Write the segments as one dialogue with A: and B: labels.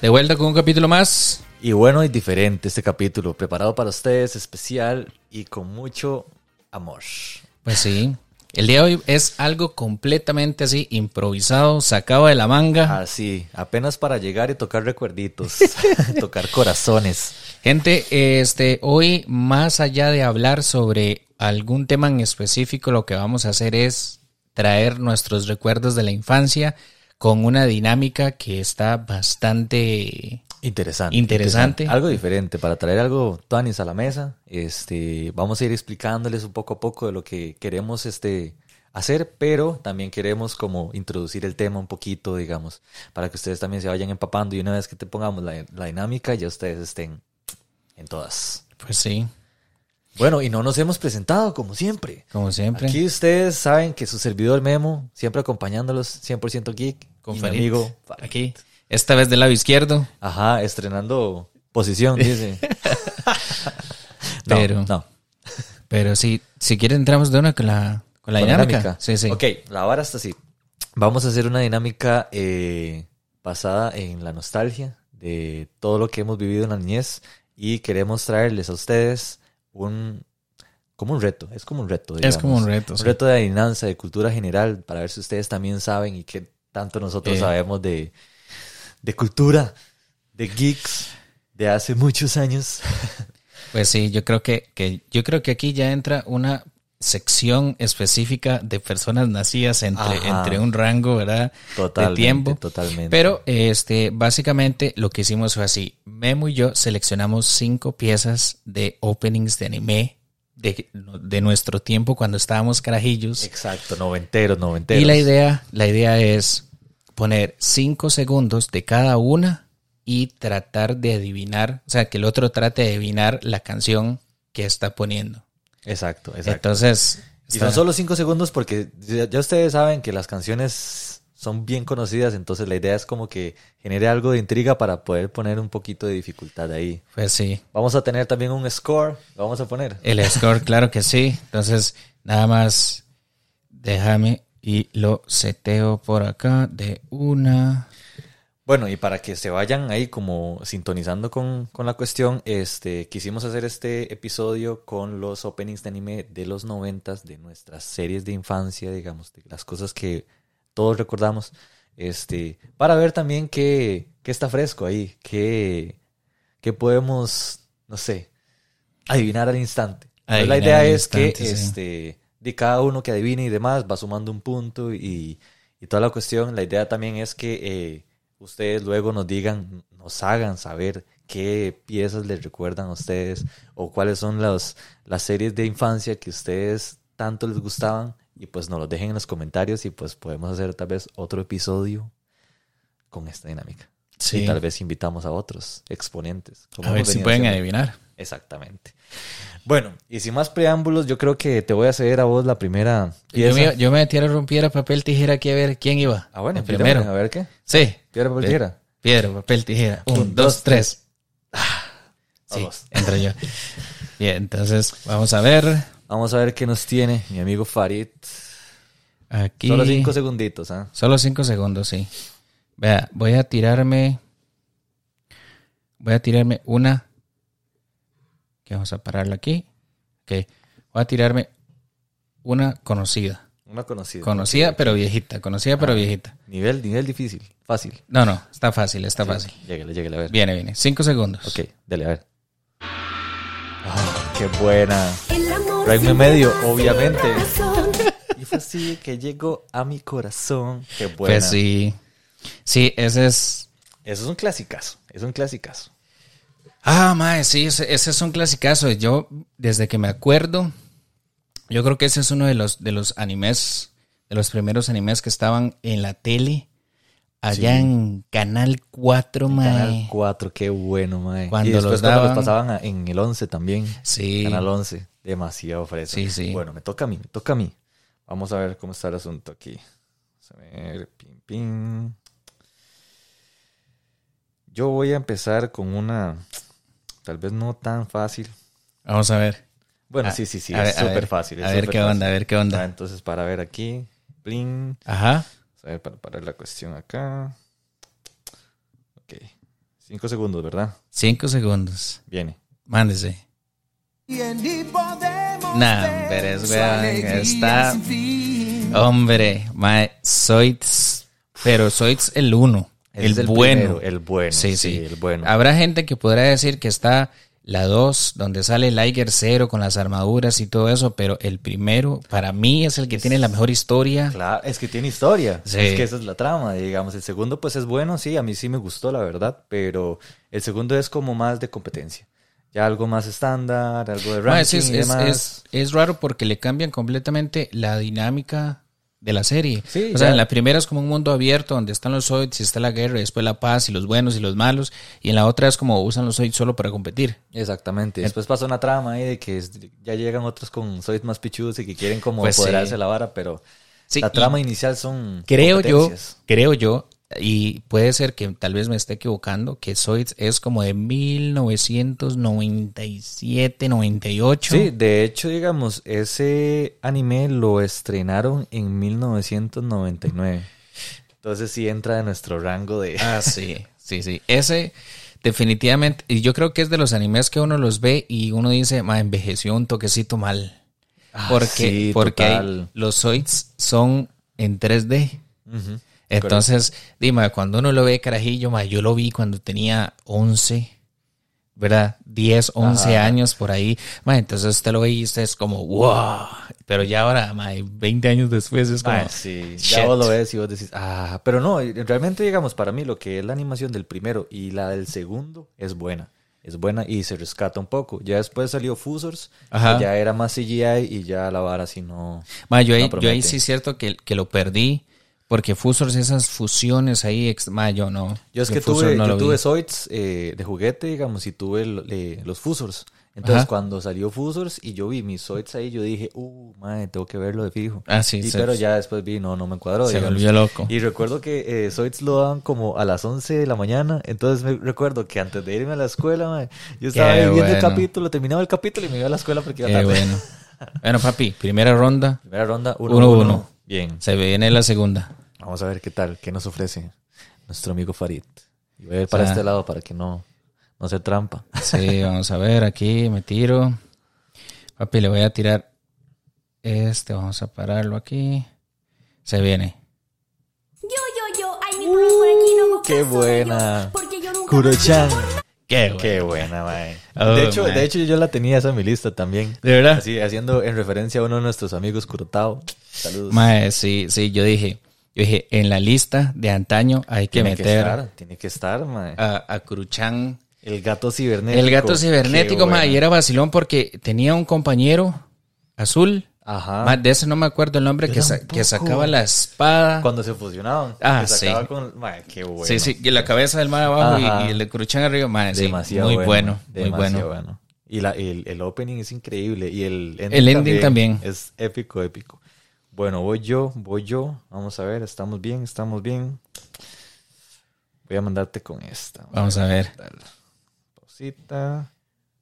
A: De vuelta con un capítulo más.
B: Y bueno y diferente este capítulo, preparado para ustedes, especial y con mucho amor.
A: Pues sí. El día de hoy es algo completamente así, improvisado, sacado de la manga.
B: Así, apenas para llegar y tocar recuerditos, tocar corazones.
A: Gente, este, hoy más allá de hablar sobre algún tema en específico, lo que vamos a hacer es traer nuestros recuerdos de la infancia con una dinámica que está bastante
B: Interesante.
A: Interesante.
B: Algo diferente, para traer algo Tuanis a la mesa. Este, vamos a ir explicándoles un poco a poco de lo que queremos este, hacer, pero también queremos como introducir el tema un poquito, digamos, para que ustedes también se vayan empapando y una vez que te pongamos la, la dinámica, ya ustedes estén en todas.
A: Pues sí,
B: Bueno, y no nos hemos presentado, como siempre.
A: como siempre.
B: Aquí ustedes saben que su servidor Memo, siempre acompañándolos, 100% geek,
A: con
B: amigo.
A: Aquí. Esta vez del lado izquierdo.
B: Ajá, estrenando posición, dice. No,
A: Pero-
B: no.
A: Pero sí, si quieren entramos de una con la, con la
B: Con
A: dinámica. Sí, sí.
B: Ok, la vara está así. Vamos a hacer una dinámica eh, basada en la nostalgia de todo lo que hemos vivido en la niñez y queremos traerles a ustedes un como un reto, es como un reto.
A: Es como un reto.
B: Un
A: sí.
B: reto de adivinanza, de cultura general, para ver si ustedes también saben y qué tanto nosotros
A: Eh.
B: sabemos de, de cultura, de geeks, de hace muchos años.
A: Pues sí, yo creo que, que yo creo que aquí ya entra una sección específica de personas nacidas entre,
B: Ajá.
A: entre un rango, ¿verdad?
B: Totalmente,
A: de tiempo.
B: totalmente.
A: Pero este, básicamente lo que hicimos fue así. Memo y yo seleccionamos cinco piezas de openings de anime de, de nuestro tiempo cuando estábamos carajillos.
B: Exacto, noventeros, noventeros.
A: Y la idea, la idea es poner cinco segundos de cada una y tratar de adivinar, o sea, que el otro trate de adivinar la canción que está poniendo.
B: Exacto, exacto.
A: Entonces,
B: y son solo cinco segundos porque ya, ya ustedes saben que las canciones son bien conocidas, entonces la idea es como que genere algo de intriga para poder poner un poquito de dificultad ahí.
A: pues sí,
B: Vamos a tener también un score, lo vamos a poner.
A: el score, claro que sí. Entonces, nada más déjame y lo seteo por acá de una.
B: Bueno, y para que se vayan ahí como sintonizando con, con la cuestión, este, quisimos hacer este episodio con los openings de anime de los noventas, de nuestras series de infancia, digamos, de las cosas que todos recordamos, este, para ver también qué, qué está fresco ahí, qué, qué podemos, no sé, adivinar al instante. Entonces, la idea es que
A: sí.
B: este, de cada uno que adivine y demás va sumando un punto y, y toda la cuestión. La idea también es que eh, ustedes luego nos digan, nos hagan saber qué piezas les recuerdan a ustedes o cuáles son las, las series de infancia que ustedes tanto les gustaban y pues nos lo dejen en los comentarios y pues podemos hacer tal vez otro episodio con esta dinámica.
A: Sí.
B: Y tal vez invitamos a otros exponentes. como
A: A ver si pueden
B: haciendo.
A: adivinar.
B: Exactamente. Bueno, y sin más preámbulos, yo creo que te voy a ceder a vos la primera
A: Yo
B: pieza.
A: me, yo me metí a rompiera papel tijera aquí a ver quién iba.
B: Ah, bueno, primero. A ver qué.
A: Sí.
B: Piedra, papel,
A: Eh,
B: tijera.
A: Piedra, papel, tijera. Un, dos, tres. Sí,
B: Vamos.
A: entro yo. Bien, entonces vamos a ver.
B: Vamos a ver qué nos tiene mi amigo Farid.
A: Aquí.
B: Solo cinco segunditos, ¿ah?
A: Solo cinco segundos, sí. Vea, voy a tirarme. Voy a tirarme una. Que vamos a pararla aquí. Ok. Voy a tirarme una conocida.
B: Una conocida.
A: Conocida, pero viejita. Conocida, pero
B: Ah.
A: viejita.
B: Nivel, nivel difícil. Fácil.
A: No, no. Está fácil, está fácil.
B: Lléguele, lléguele, a ver.
A: Viene, viene. Cinco segundos.
B: Ok, dale, a ver. Ah, qué buena. Medio, obviamente. Y fue así que llegó a mi corazón. Qué buena.
A: Pues sí. Sí, ese es.
B: Eso es un clasicazo. Es un clasicazo.
A: Ah, mae, sí, ese, ese es un clasicazo. Yo, desde que me acuerdo, yo creo que ese es uno de los, de los animes, de los primeros animes que estaban en la tele, allá
B: Sí.
A: en Canal 4, mae.
B: Canal 4, qué bueno, mae.
A: Cuando
B: y después
A: los
B: cuando
A: daban-
B: los pasaban en el 11 también.
A: Sí.
B: Canal 11. Demasiado fresa.
A: Sí, sí.
B: Bueno, me toca a mí, me toca a mí. Vamos a ver cómo está el asunto aquí. Vamos a ver, pim, pim. Yo voy a empezar con una, tal vez no tan fácil.
A: Vamos a ver.
B: Bueno,
A: A-
B: sí, sí, sí,
A: a
B: es súper fácil. es
A: a ver qué onda, a ver qué onda.
B: Ah, entonces, para ver aquí, bling.
A: Ajá.
B: A ver, para parar la cuestión acá. Ok. Cinco segundos, ¿verdad?
A: Cinco segundos.
B: Viene.
A: Mándese. Nah, hombre, es weón, está. Hombre, mae, Zoids. Pero Zoids el uno. El,
B: Es
A: bueno.
B: primero, el bueno.
A: Sí,
B: Sí,
A: sí.
B: el bueno.
A: Habrá gente que podrá decir que está la 2, donde sale Liger 0 con las armaduras y todo eso, pero el primero, para mí, es el que tiene la mejor historia.
B: Claro, es que tiene historia.
A: Sí.
B: Es que esa es la trama, digamos. El segundo, pues es bueno, sí, a mí sí me gustó, la verdad. Pero el segundo es como más de competencia. Ya algo más estándar, algo de ranking
A: es,
B: y
A: es,
B: demás.
A: es- es raro porque le cambian completamente la dinámica de la serie.
B: Sí,
A: o sea,
B: ya.
A: en la primera es como un mundo abierto donde están los Zoids y está la guerra y después la paz y los buenos y los malos. Y en la otra es como usan los Zoids solo para competir.
B: Exactamente. Después pasa una trama ahí de que ya llegan otros con Zoids más pichudos y que quieren como
A: Pues
B: apoderarse de la vara, pero
A: Sí,
B: la trama inicial son
A: Creo yo, creo yo, y puede ser que tal vez me esté equivocando, que Zoids es como de 1997, 98.
B: Sí, de hecho, digamos, ese anime lo estrenaron en 1999. Entonces sí entra en nuestro rango de...
A: Ah, sí, sí, sí. Ese definitivamente, y yo creo que es de los animes que uno los ve y uno dice, ma, envejeció un toquecito mal.
B: Ah,
A: Porque,
B: sí,
A: porque
B: total.
A: los Zoids son en 3D.
B: Ujú.
A: Entonces, dime, cuando uno lo ve carajillo, ma, yo lo vi cuando tenía 11, ¿verdad? 10, 11
B: Ajá.
A: años por ahí. Ma, entonces usted lo ve y usted es como, wow. Pero ya ahora, ma, 20 años después es como,
B: sí,
A: shit.
B: ya vos lo ves y vos decís, ah, pero no, realmente digamos, para mí lo que es la animación del primero y la del segundo es buena. Es buena y se rescata un poco. Ya después salió Fusors,
A: Ajá.
B: que ya era más CGI y ya la vara así no...
A: Ma, yo, ahí,
B: No
A: yo ahí sí es cierto que, que lo perdí. Porque Fusors, esas fusiones ahí, ex- ma, yo no.
B: Yo es que tuve,
A: no
B: yo tuve. Zoids eh, de juguete, digamos, y tuve el- eh, los Fusors. Entonces,
A: Ajá.
B: cuando salió Fusors y yo vi mis Zoids ahí, yo dije, uh, madre, tengo que verlo de fijo.
A: Ah, sí,
B: Y
A: se-
B: pero ya después vi, no, no me cuadró.
A: Se
B: digamos.
A: volvió loco.
B: Y recuerdo que eh, Zoids lo daban como a las 11 de la mañana. Entonces me recuerdo que antes de irme a la escuela, yo estaba
A: Qué
B: viendo el capítulo, terminaba el capítulo y me iba a la escuela porque iba
A: Qué
B: tarde.
A: bueno. Bueno, papi, primera ronda.
B: Primera ronda, 1-1.
A: Uno, uno.
B: Bien.
A: Se viene la segunda.
B: Vamos a ver qué tal, qué nos ofrece nuestro amigo Farid. Y voy a ir para
A: O sea-
B: este lado para que no, no se trampa.
A: Sí, vamos a ver, aquí me tiro. Papi, le voy a tirar este, vamos a pararlo aquí. Se viene.
C: Yo, yo, yo, ay, mi por aquí no
B: qué buena.
C: ellos, Porque yo nunca
B: Kuro-chan.
A: Qué bueno.
B: Qué buena, mae.
A: Oh,
B: de, hecho,
A: mae.
B: de hecho, yo la tenía esa en mi lista también.
A: ¿De verdad?
B: Así, haciendo en referencia a uno de nuestros amigos Kurotao. Saludos.
A: Mae, sí, sí, yo dije, yo dije, en la lista de antaño hay que
B: tiene
A: meter
B: que estar, tiene que estar, mae.
A: a, a Kuruchan.
B: El gato cibernético.
A: El gato cibernético, mae, y era vacilón porque tenía un compañero azul.
B: Ajá.
A: de ese no me acuerdo el nombre, que, sa- que sacaba la espada.
B: Cuando se fusionaban.
A: Ah,
B: que sacaba
A: sí.
B: Con... Mae, qué bueno.
A: Sí, sí, y la cabeza del mar abajo y,
B: Ajá.
A: y el de Kuruchan arriba, mae, sí,
B: Demasiado
A: muy bueno, muy bueno.
B: Y la, el, el opening es increíble. Y el ending,
A: El ending también.
B: Es épico, épico. Bueno, voy yo, voy yo. Vamos a ver, estamos bien, estamos bien. Voy a mandarte con esta.
A: Vamos a ver.
B: Dale. Pausita.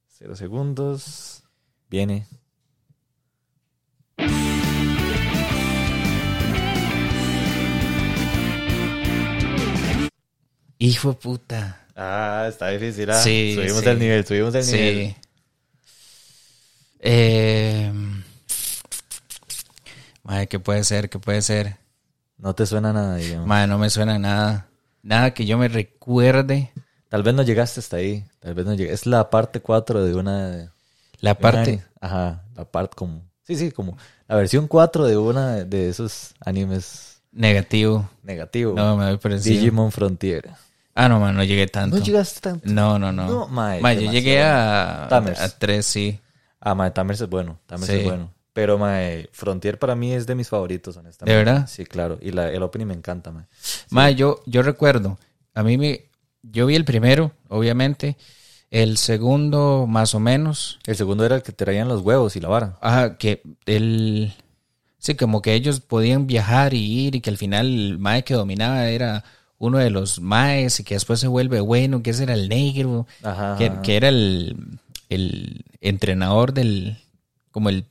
B: Cero segundos. Viene.
A: Hijo de puta.
B: Ah, está difícil. ah.
A: Sí,
B: subimos
A: sí.
B: el nivel, subimos el nivel.
A: Sí. Eh, mae, ¿qué puede ser? ¿Qué puede ser?
B: No te suena nada, digamos.
A: Mae, no me suena nada. Nada que yo me recuerde.
B: Tal vez no llegaste hasta ahí. Tal vez no llegaste. Es la parte 4 de una. de
A: La
B: un
A: parte.
B: Ajá, la parte como. Sí, sí, como. La versión 4 de una de esos animes
A: Negativo.
B: negativos.
A: No, me voy por encima.
B: Digimon Frontier.
A: Ah, no, man, no llegué tanto.
B: ¿No llegaste tanto?
A: No, no, no.
B: No, mae,
A: Mae, yo llegué a,
B: Tamers.
A: a tres, sí.
B: Ah, mae, Tamers es bueno. Tamers
A: Sí.
B: es bueno. Pero, mae, Frontier para mí es de mis favoritos, honestamente.
A: ¿De verdad?
B: Sí, claro. Y la, el opening me encanta, mae.
A: Mae, yo, yo recuerdo, a mí me, yo vi el primero, obviamente, el segundo más o menos,
B: El segundo era el que traían los huevos y la vara.
A: ajá, que el, sí, como que ellos podían viajar y ir y que al final el mae que dominaba era uno de los maes y que después se vuelve bueno, que ese era el negro,
B: Ajá.
A: que,
B: ajá.
A: que era el, el entrenador del, como el,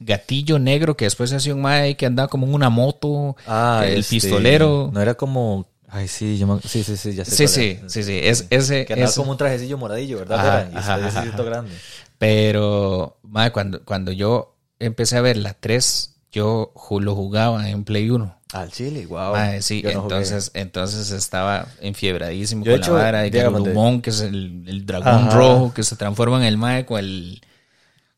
A: gatillo negro que después se hacía un mae que andaba como en una moto.
B: Ah,
A: el
B: este,
A: pistolero.
B: No era como. Ay, sí, yo me- sí, sí, sí, ya sé.
A: Sí, sí, sí, sí. Es, ese,
B: Que andaba
A: ese-
B: como un trajecillo moradillo, ¿verdad?
A: Ajá, ajá,
B: ese
A: ajá,
B: grande.
A: Pero, mae, cuando, cuando yo empecé a ver la 3, yo lo jugaba en Play 1.
B: Al chile, wow.
A: Mae, sí,
B: Yo no jugué.
A: entonces, entonces estaba enfiebradísimo
B: Yo,
A: con
B: hecho,
A: la vara de
B: digamos, de-
A: Garurumon, que es el, el dragón rojo que se transforma en el mae con el,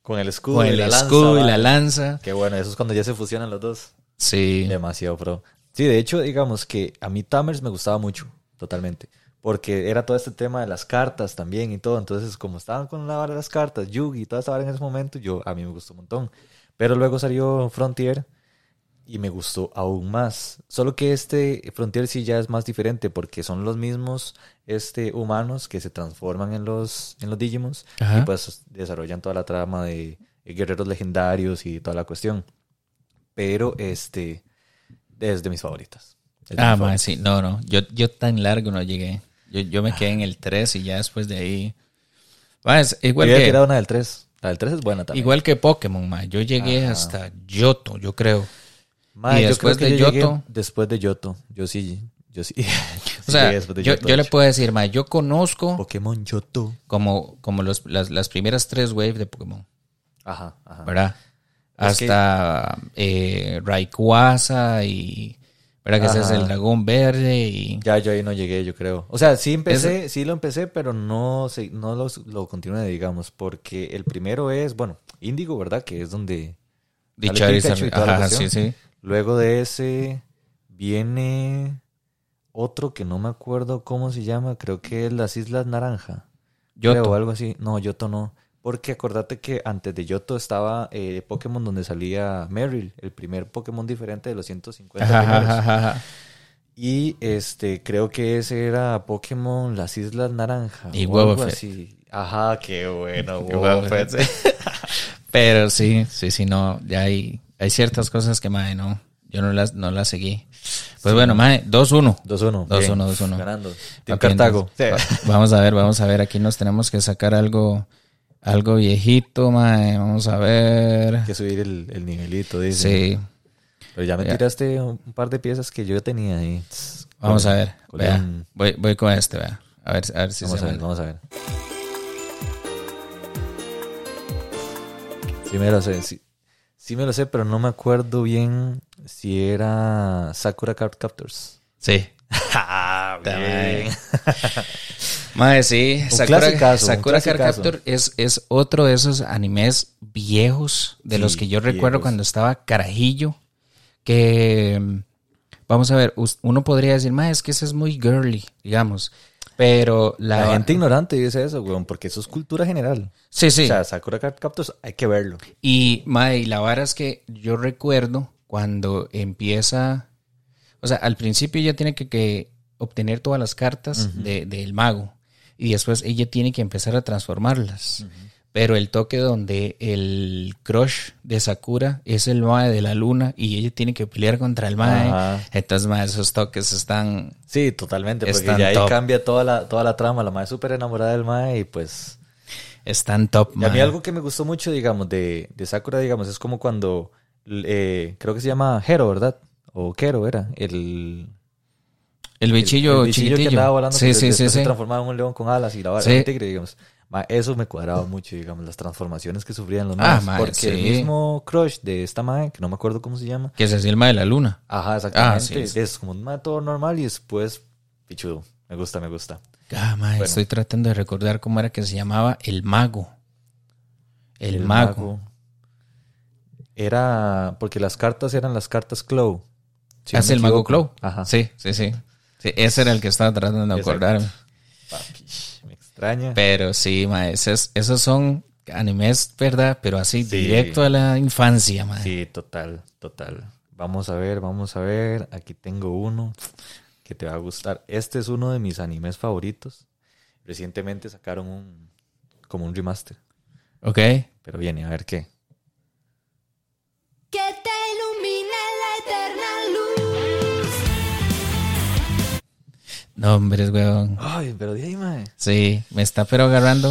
B: Con el escudo,
A: con
B: y
A: el
B: la lanza,
A: y la lanza.
B: Qué bueno, eso es cuando ya se fusionan los dos.
A: Sí.
B: Demasiado pro. Sí, de hecho, digamos que a mí Tamers me gustaba mucho, totalmente. Porque era todo este tema de las cartas también y todo. Entonces, como estaban con la vara de las cartas, Yugi y toda esta vara en ese momento, yo a mí me gustó un montón. Pero luego salió Frontier y me gustó aún más. Solo que este Frontier sí ya es más diferente porque son los mismos este, humanos que se transforman en los, en los Digimons
A: Ajá.
B: y pues desarrollan toda la trama de guerreros legendarios y toda la cuestión. Pero este es de mis favoritas. De
A: Ah,
B: mis favoritas.
A: sí. No, no. Yo, yo tan largo no llegué. Yo, yo me quedé en el 3 y ya después de ahí. Mae, es igual
B: Yo
A: que,
B: tirado una del 3. La del 3 es buena también.
A: igual que Pokémon, mae. Yo llegué
B: Ajá.
A: hasta Yoto, yo creo.
B: Mae,
A: y
B: yo
A: después
B: creo que
A: de
B: yo
A: Yoto-
B: Después de Yoto. Yo sí. Yo sí.
A: O sea, yo, yo le puedo decir, mae, yo conozco
B: Pokémon Yoto.
A: como, como los, las, las primeras tres waves de Pokémon,
B: Ajá, ajá.
A: ¿verdad?
B: Es que-
A: Hasta eh, Rayquaza y... ¿Verdad que ese es el dragón verde? Y...
B: Ya yo ahí no llegué, yo creo. O sea, sí empecé, sí lo empecé, pero no, no lo, lo continué, digamos, porque el primero es, bueno, Índigo, ¿verdad? Que es donde... la
A: Ajá, sí, sí.
B: Luego de ese viene otro que no me acuerdo cómo se llama, creo que es las Islas Naranja.
A: Yoto.
B: Creo, o algo así. No, Yoto no. Porque acordate que antes de Yoto estaba eh, Pokémon donde salía Meryl, el primer Pokémon diferente de los 150
A: Ajá,
B: primeros.
A: ajá, ajá, ajá.
B: Y este, creo que ese era Pokémon Las Islas Naranja.
A: Y
B: o algo
A: Wobbuffet.
B: así. Ajá, qué bueno, Wobbuffet.
A: Pero sí, sí, sí, no. Ya hay, hay ciertas cosas que, mae, no. Yo no las, no las seguí. Pues bueno, mae, 2-1.
B: 2-1.
A: 2-1,
B: bien.
A: 2-1.
B: Ganando. Team
A: Ok,
B: Cartago.
A: entonces, va- Vamos a ver, vamos a ver. Aquí nos tenemos que sacar algo, algo viejito, mae. Vamos a ver.
B: Hay que subir el, el nivelito, dice.
A: Sí,
B: Pero ya me
A: Ya.
B: tiraste un par de piezas que yo tenía ahí.
A: vamos
B: Con-
A: a ver. Vea,
B: un-
A: voy, voy con este, vea. A ver, a ver si
B: Vamos
A: se
B: a ver, vamos a ver. Sí me lo sé, sí, sí me lo sé, pero no me acuerdo bien si era Sakura Card Captors.
A: Sí.
B: Ah,
A: bien. Mae, sí,
B: Un
A: Sakura, Sakura Card. Captor es, es otro de esos animes viejos de
B: Sí,
A: los que yo recuerdo
B: viejos.
A: cuando estaba carajillo. Que, mm, vamos a ver, uno podría decir, mae, es que ese es muy girly, digamos. Pero la,
B: La, gente ignorante dice eso, weón, porque eso es cultura general.
A: Sí, sí.
B: O sea, Sakura Card Captors hay que verlo.
A: Y, mae, y la vara es que yo recuerdo cuando empieza, o sea, al principio ella tiene que, que obtener todas las cartas de- del mago y después ella tiene que empezar a transformarlas. Pero el toque donde el crush de Sakura es el mae de la luna y ella tiene que pelear contra el mae.
B: Ajá.
A: Entonces, mae, esos toques están...
B: Sí, totalmente, porque
A: Están
B: ya ahí
A: top.
B: cambia toda la, toda la trama. La madre es súper enamorada del mae y pues...
A: Están top,
B: Y a mí
A: mae.
B: algo que me gustó mucho, digamos, de, de Sakura, digamos, es como cuando... eh, creo que se llama Hero, ¿verdad? O Kero era. El...
A: El bichillo,
B: el bichillo que
A: chiquitillo.
B: andaba volando,
A: sí,
B: que
A: sí, sí,
B: se transformaba en un león con alas y la vara
A: Sí.
B: un tigre, digamos. Ma, eso me cuadraba mucho, digamos, las transformaciones que sufrían los
A: Ah, ma,
B: porque
A: sí.
B: el mismo crush de esta mae, que no me acuerdo cómo se llama.
A: Que se hacía el mae de la luna.
B: Ajá, exactamente.
A: Ah, sí, sí.
B: Es como un mae todo normal y después, pichudo. Me gusta, me gusta.
A: Ah,
B: Bueno.
A: estoy tratando de recordar cómo era que se llamaba el mago. El,
B: El
A: mago.
B: Era porque las cartas eran las cartas Clow. Si no
A: ¿Es el mago. Clow?
B: Ajá.
A: Sí, sí, sí. Sí, ese era el que estaba tratando de acordarme.
B: Papi, extraña.
A: Pero sí, mae, esos, esos son animes, ¿verdad? Pero así,
B: Sí.
A: directo a la infancia, mae.
B: Sí, total, total. Vamos a ver, vamos a ver. Aquí tengo uno que te va a gustar. Este es uno de mis animes favoritos. Recientemente sacaron un como un remaster,
A: ¿Ok?
B: pero viene a ver qué.
C: Te
A: No, hombre, weón.
B: Ay, pero de ahí, mae.
A: Sí, me está pero agarrando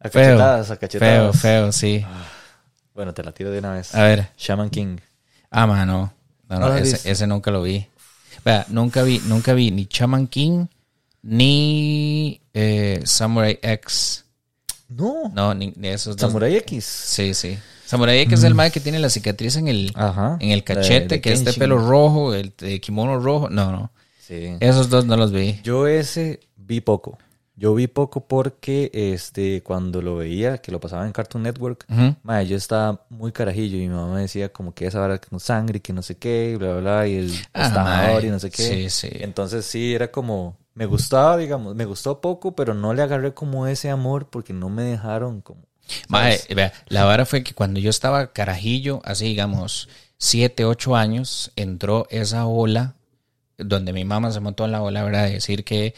B: A
A: feo.
B: cachetadas, a
A: Feo,
B: cachetadas.
A: feo, sí.
B: Bueno, te la tiro de una vez.
A: A ver.
B: Shaman King.
A: Ah, mano. No, no,
B: ¿No lo has
A: ese, ese nunca lo vi. Vea, nunca vi, nunca vi ni Chaman King ni eh, Samurai X.
B: No.
A: No, ni, ni esos dos.
B: Samurai X.
A: Sí, sí. Samurai X es el mae que tiene la cicatriz en el,
B: Ajá.
A: en el cachete,
B: de
A: que es de pelo rojo, el de kimono rojo. No, no.
B: Sí.
A: Esos dos no los vi.
B: Yo ese vi poco. Yo vi poco porque este cuando lo veía, que lo pasaba en Cartoon Network, mae, yo estaba muy carajillo y mi mamá me decía como que esa vara con sangre y que no sé qué, y bla, bla, bla, y el
A: Ah,
B: y no sé qué.
A: Sí, sí.
B: Entonces sí, era como, me gustaba, digamos, me gustó poco, pero no le agarré como ese amor porque no me dejaron como... ¿sabes?
A: vea, la vara fue que cuando yo estaba carajillo, así digamos, siete, ocho años, entró esa ola donde mi mamá se montó en la ola, ¿verdad? De decir que,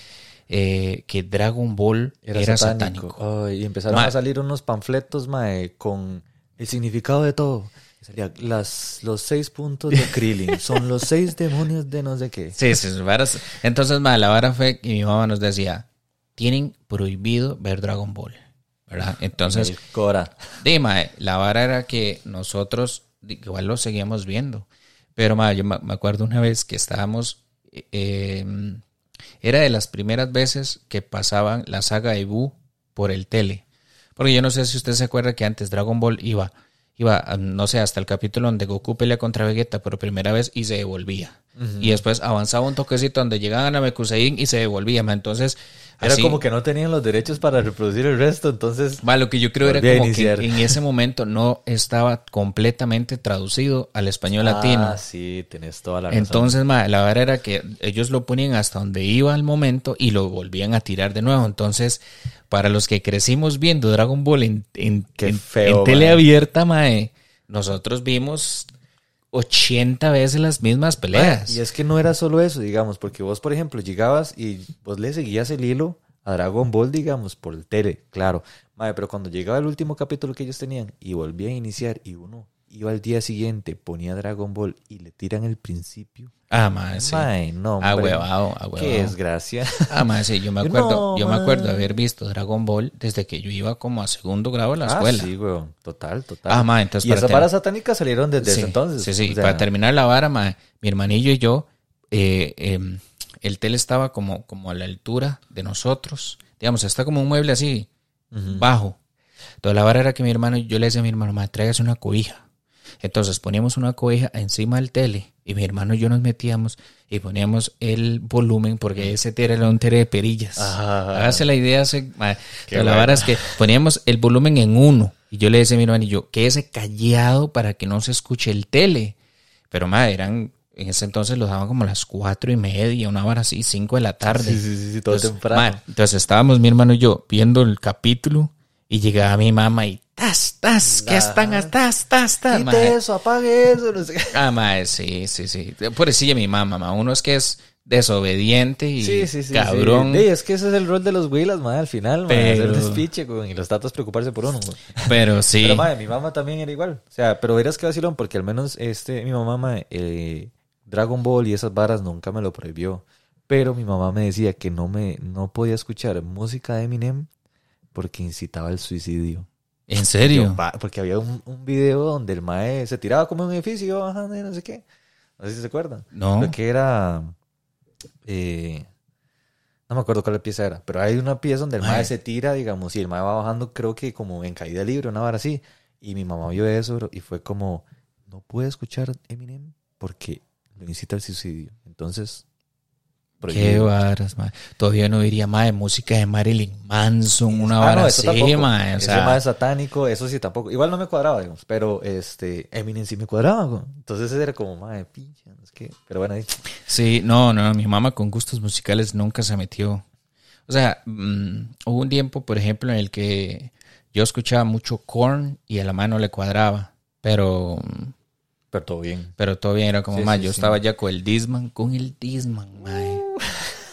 A: eh, que Dragon Ball era, satánico.
B: Y empezaron a salir unos panfletos, mae, con el significado de todo. Las, los seis puntos de Krillin. Son los seis demonios de no sé qué.
A: Sí, sí. Entonces, mae, la vara fue que mi mamá nos decía, tienen prohibido ver Dragon Ball, ¿verdad? Entonces,
B: El Cora.
A: Mae, la vara era que nosotros igual lo seguíamos viendo. Pero, mae, yo me acuerdo una vez que estábamos. Eh, era de las primeras veces que pasaban la saga de Buu por el tele. Porque yo no sé si usted se acuerda que antes Dragon Ball iba, iba, a, no sé, hasta el capítulo donde Goku pelea contra Vegeta por primera vez y se devolvía. Y después avanzaba un toquecito donde llegaban a Mekusein y se devolvía. Entonces,
B: Era
A: así-
B: como que no tenían los derechos para reproducir el resto, entonces...
A: Lo que yo creo era como que en ese momento no estaba completamente traducido al español latino.
B: Ah, sí, tenés toda la razón.
A: Entonces, ma, la verdad era que ellos lo ponían hasta donde iba al momento y lo volvían a tirar de nuevo. Entonces, para los que crecimos viendo Dragon Ball en, en,
B: feo,
A: en tele
B: mae.
A: abierta, mae, nosotros vimos 80 veces las mismas peleas.
B: Y es que no era solo eso, digamos, porque vos, por ejemplo, llegabas y vos le seguías el hilo a Dragon Ball, digamos, por el tele, claro. Madre, pero cuando llegaba el último capítulo que ellos tenían y volvía a iniciar y uno iba al día siguiente, ponía Dragon Ball y le tiran el principio.
A: Ah, ma, sí.
B: Mae, no,
A: Ah, huevado, ah, huevado.
B: Qué desgracia.
A: Ah, sí, yo me acuerdo,
B: no,
A: yo me acuerdo de haber visto Dragon Ball desde que yo iba como a segundo grado en la
B: ah,
A: escuela.
B: sí, weón. Total, total.
A: Ah, ma, entonces
B: y esas varas satánicas salieron desde
A: sí,
B: ese entonces.
A: Sí, sí.
B: o sea,
A: Para terminar la vara, mi hermanillo y yo, eh, eh, el tele estaba como, como a la altura de nosotros. Digamos, está como un mueble así, bajo. Entonces la vara era que mi hermano, yo le decía a mi hermano, ma, tráigase una cobija. Entonces poníamos una cobija encima del tele y mi hermano y yo nos metíamos y poníamos el volumen porque ese tele era un tele de perillas.
B: Ajá.
A: Hágase la idea. se- ma, la vara es que poníamos el volumen en uno y yo le decía a mi hermano y yo, quédese callado para que no se escuche el tele. Pero ma, eran, en ese entonces los daban como a las cuatro y media, una hora así, cinco de la tarde.
B: Sí, sí, sí, todo
A: Entonces,
B: temprano.
A: entonces estábamos mi hermano y yo viendo el capítulo y llegaba mi mamá y tas, tas, ¿qué están? Tas, tas, tas.
B: Quite eso, apague eso. No sé.
A: Ah, ma, sí, sí, sí. Pobrecilla mi mamá, ma. Uno es que es desobediente y
B: Sí, sí, sí.
A: cabrón.
B: Sí. Es que ese es el rol de los huilas, madre, al final, madre,
A: Pero-
B: hacer despiche, güey, y los tatas preocuparse por uno.
A: Pero sí.
B: Pero, madre, mi mamá también era igual. O sea, pero verás que vacilón, porque al menos este, mi mamá, madre, eh, Dragon Ball y esas varas nunca me lo prohibió. Pero mi mamá me decía que no me no podía escuchar música de Eminem porque incitaba al suicidio.
A: ¿En serio?
B: Yo, porque había un, un video donde el mae se tiraba como un edificio, ajá, no sé qué. No sé si se acuerdan.
A: No.
B: Creo que era. eh, no me acuerdo cuál pieza era, pero hay una pieza donde el
A: Mae.
B: mae se tira, digamos, y el mae va bajando, creo que como en caída libre, una vara así. Y mi mamá vio eso y fue como: No puede escuchar Eminem porque lo incita al suicidio. Entonces.
A: Qué varas, ma. Todavía no diría, ma, de música de Marilyn Manson, una
B: Ah,
A: vara
B: no, eso tampoco.
A: O
B: Ese mae satánico, eso sí tampoco. Igual no me cuadraba, digamos, pero este Eminem sí me cuadraba. güey. Entonces era como, madre, pinche, es que. Pero bueno, ahí.
A: sí, no, no, mi mamá con gustos musicales nunca se metió. O sea, mm, hubo un tiempo, por ejemplo, en el que yo escuchaba mucho Korn y a la mano le cuadraba, pero
B: Pero todo bien.
A: pero todo bien, era como,
B: Sí, sí,
A: yo
B: sí.
A: estaba ya con el Disman, con el Disman, ma.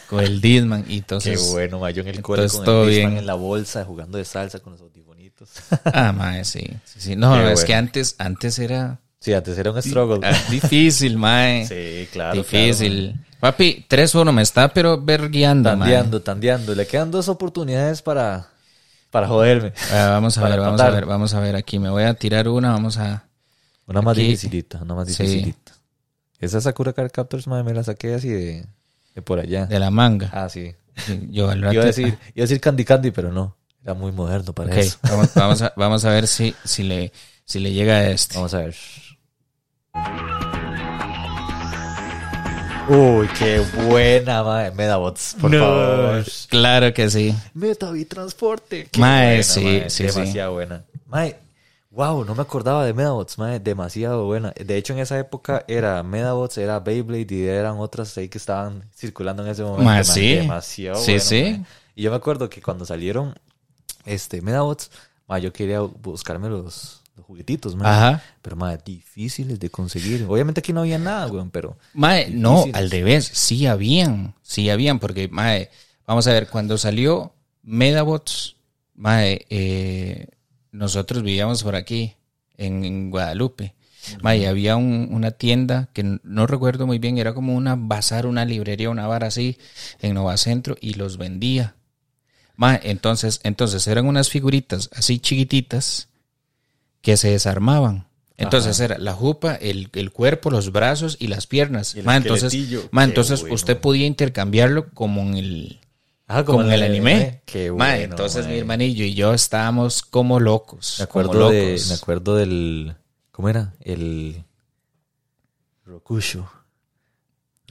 A: Con el Disman, y
B: Qué
A: entonces...
B: bueno, ma, yo en el cole con el Discman
A: bien.
B: en la bolsa, jugando de salsa con los audifonitos.
A: Ah, mae, sí. sí, sí. No,
B: Qué
A: es
B: bueno.
A: que antes, antes era
B: sí, antes era un struggle.
A: ah, difícil, mae.
B: sí, claro.
A: difícil. Papi, 3-1 me está, pero verguiando, mae.
B: Tandeando, tandeando. Le quedan dos oportunidades para, Para joderme.
A: Ah, vamos a
B: Para
A: ver, vamos a ver, vamos a ver. Aquí me voy a tirar una, vamos a...
B: Una más
A: Aquí-
B: dificilita, una más
A: Sí.
B: dificilita. Esa Sakura Card Captors, madre, me la saqué así de, de por allá.
A: De la manga.
B: Ah, sí.
A: Yo al rato-
B: Iba a decir, iba a decir Candy Candy, pero no. Era muy moderno para
A: Ok,
B: eso.
A: vamos, vamos a, vamos a ver si, si, le, si le llega a este.
B: Vamos a ver. Uy, qué buena, madre. Medabots, por
A: No,
B: favor.
A: Claro que sí.
B: Metavi Transporte.
A: Mae,
B: buena,
A: sí,
B: mae,
A: sí, sí.
B: Demasiado buena. Mae, wow, no me acordaba de Medabots, mae, demasiado buena. De hecho, en esa época era Medabots, era Beyblade y eran otras ahí que estaban circulando en ese momento.
A: Mae, sí.
B: Demasiado
A: Sí,
B: bueno,
A: sí.
B: Y yo me acuerdo que cuando salieron este Medabots, mae, yo quería buscarme los, los juguetitos, mae.
A: Ajá.
B: Pero, mae, difíciles de conseguir. Obviamente aquí no había nada, weón, pero...
A: Mae, no, al revés, sí habían, sí habían, porque, mae, vamos a ver, cuando salió Medabots, mae, eh, nosotros vivíamos por aquí, en, en Guadalupe. Y había un- una tienda que no recuerdo muy bien, era como una bazar, una librería, una bar así, en Nova Centro, y los vendía. Mae, entonces, entonces eran unas figuritas así chiquititas que se desarmaban. Entonces era la jupa, el, el cuerpo, los brazos y las piernas.
B: Y
A: Ma, entonces, ma, entonces
B: bueno.
A: usted podía intercambiarlo como en el,
B: Ah,
A: como en el anime.
B: Qué
A: Ma,
B: bueno,
A: entonces mi hermanillo y yo estábamos como locos.
B: Me acuerdo, de,
A: locos.
B: me acuerdo del. ¿Cómo era? El. Rokusho.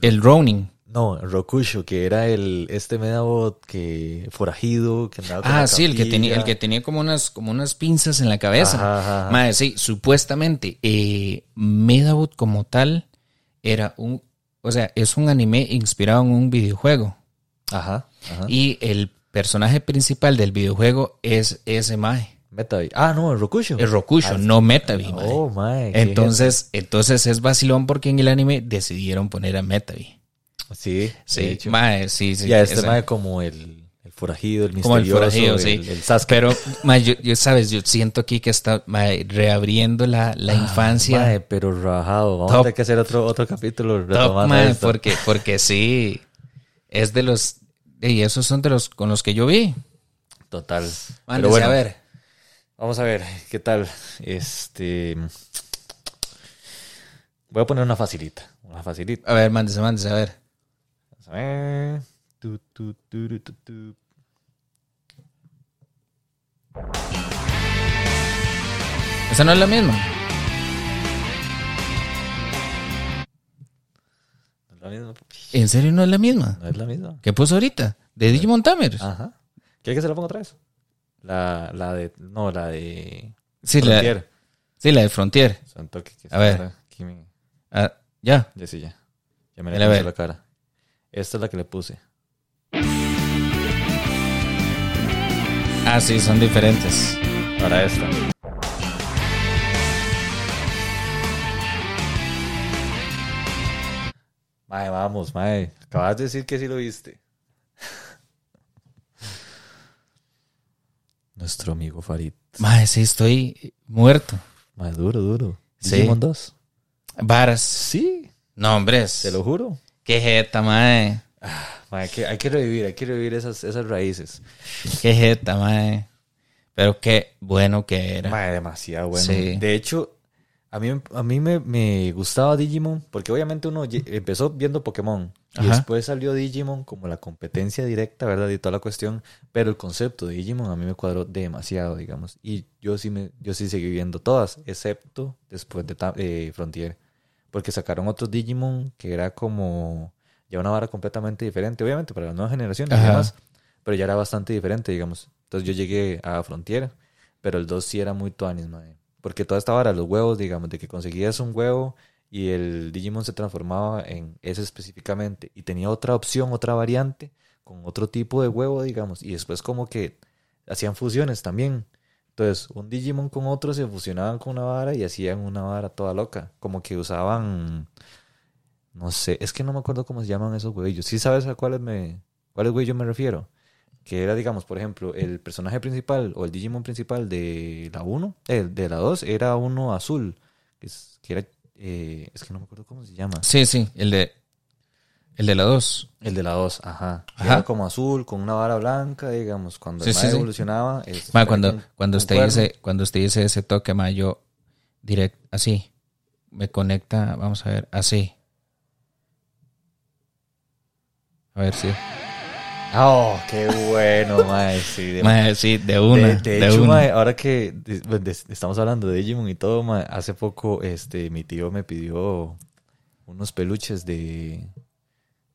A: El Ronin.
B: No, el Rokusho, que era el este Medabot que forajido, que andaba con
A: Ah, sí, el que tenía, el que tenía como unas, como unas pinzas en la cabeza.
B: Ajá, ajá, ajá.
A: Ma, sí, supuestamente, eh, Medabot como tal era un, o sea, es un anime inspirado en un videojuego.
B: Ajá, ajá.
A: Y el personaje principal del videojuego es ese Mae.
B: Metavi. Ah, no, el Rokusho.
A: Es Rokusho, no Metavi, mae.
B: Oh, mae.
A: Entonces, entonces es vacilón porque en el anime decidieron poner a Metavi.
B: Sí,
A: Sí, mae, sí, sí.
B: y a este
A: esa-
B: mae como el, el forajido, el
A: como el
B: misterioso,
A: forajido,
B: el,
A: sí.
B: el Sasuke.
A: Pero, mae, yo, yo, sabes, yo siento aquí que está mae, reabriendo la, la infancia.
B: Mae, pero rajado. Vamos
A: Top.
B: a tener que hacer otro, otro capítulo
A: Top, mae,
B: esto.
A: porque, porque sí, es de los, y esos son de los con los que yo vi.
B: Total.
A: Mándese
B: Pero bueno,
A: a ver.
B: Vamos a ver, ¿qué tal? Este. Voy a poner una facilita. Una facilita.
A: A ver, mándese, mándese, a ver.
B: Vamos a ver. Tu, tu, tu, tu, tu.
A: Esa no es la misma. ¿En serio no es la misma?
B: No es la misma.
A: ¿Qué puso ahorita? ¿De Digimon Tamers?
B: Ajá. ¿Quieres que se la ponga otra vez? La, la de. No, la de.
A: sí, la,
B: Frontier.
A: sí, la de Frontier.
B: Son toque que
A: A ver. Ah, ya.
B: Ya sí, ya. Ya me
A: Dale, a
B: le
A: ver.
B: puse la cara. Esta es la que le puse.
A: Ah, sí, son diferentes.
B: Para esta. Mae, vamos, mae. Acabas de decir que sí lo viste. Nuestro amigo Farid.
A: Mae, sí, estoy muerto.
B: Mae, duro, duro.
A: Sí.
B: Digimon 2.
A: Varas.
B: Sí,
A: No, hombres.
B: te lo juro.
A: Qué jeta, mae.
B: Mae, hay, que, hay que revivir, hay que revivir esas, esas raíces.
A: Qué jeta, mae. Pero qué bueno que era.
B: Mae, demasiado bueno.
A: Sí.
B: De hecho, a mí, a mí me, me gustaba Digimon porque obviamente uno empezó viendo Pokémon y
A: Ajá.
B: después salió Digimon como la competencia directa, ¿verdad? Y toda la cuestión. Pero el concepto de Digimon a mí me cuadró demasiado, digamos. Y yo sí, me, yo sí seguí viendo todas, excepto después de eh, Frontier. Porque sacaron otros Digimon que era como ya una vara completamente diferente, obviamente para las nuevas generaciones y demás. Pero ya era bastante diferente, digamos. Entonces yo llegué a Frontier, pero el 2 sí era muy tuanis, madre. Porque toda esta vara, los huevos, digamos, de que conseguías un huevo y el Digimon se transformaba en ese específicamente y tenía otra opción, otra variante con otro tipo de huevo, digamos, y después como que hacían fusiones también. Entonces, un Digimon con otro se fusionaban con una vara y hacían una vara toda loca. Como que usaban, no sé, es que no me acuerdo cómo se llaman esos huevillos. ¿Sí sabes a cuáles me, cuáles huevillos me refiero? Que era, digamos, por ejemplo, el personaje principal o el Digimon principal de la 1, eh, de la 2, era uno azul, que, es, que era, eh, es que no me acuerdo cómo se llama.
A: Sí, sí, el de. El de la 2.
B: El de la 2, ajá.
A: Ajá.
B: Era como azul, con una vara blanca, digamos. Cuando el
A: Sí, sí, sí.
B: evolucionaba. este,
A: Ma, cuando, cuando, usted
B: cuerno.
A: dice, cuando usted dice ese toque, ma, yo direct, así, me conecta, vamos a ver, así. A ver si.
B: Oh, qué bueno, mae. Sí, de-
A: sí, de una.
B: de,
A: De,
B: de hecho,
A: una.
B: mae, ahora que estamos hablando de Digimon y todo, mae, hace poco este, mi tío me pidió unos peluches de,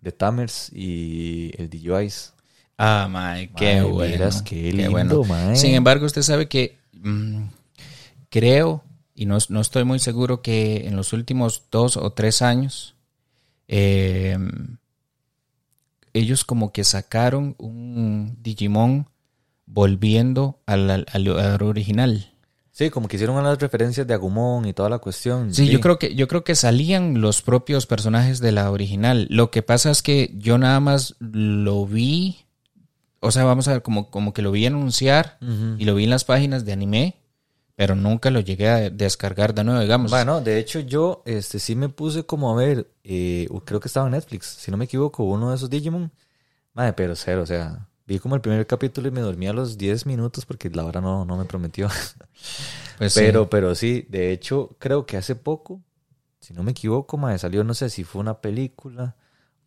B: de Tamers y el DJIce.
A: Ah, ma, qué
B: Mae,
A: bueno.
B: qué lindo,
A: bueno.
B: mae.
A: Sin embargo, usted sabe que mm, creo, y no, no estoy muy seguro que en los últimos dos o tres años, eh, ellos como que sacaron un Digimon volviendo al, al- al original.
B: Sí, como que hicieron unas referencias de Agumon y toda la cuestión.
A: Sí, yo creo que yo creo que salían los propios personajes de la original. Lo que pasa es que yo nada más lo vi, o sea, vamos a ver, como, como que lo vi anunciar y lo vi en las páginas de anime, pero nunca lo llegué a descargar de nuevo, digamos.
B: Bueno, de hecho yo este sí me puse como a ver, eh, creo que estaba en Netflix, si no me equivoco, uno de esos Digimon. Madre, pero cero, o sea, vi como el primer capítulo y me dormí a los 10 minutos porque la hora no, no me prometió.
A: Pues sí.
B: pero, pero sí, de hecho, creo que hace poco, si no me equivoco, madre, salió, no sé si fue una película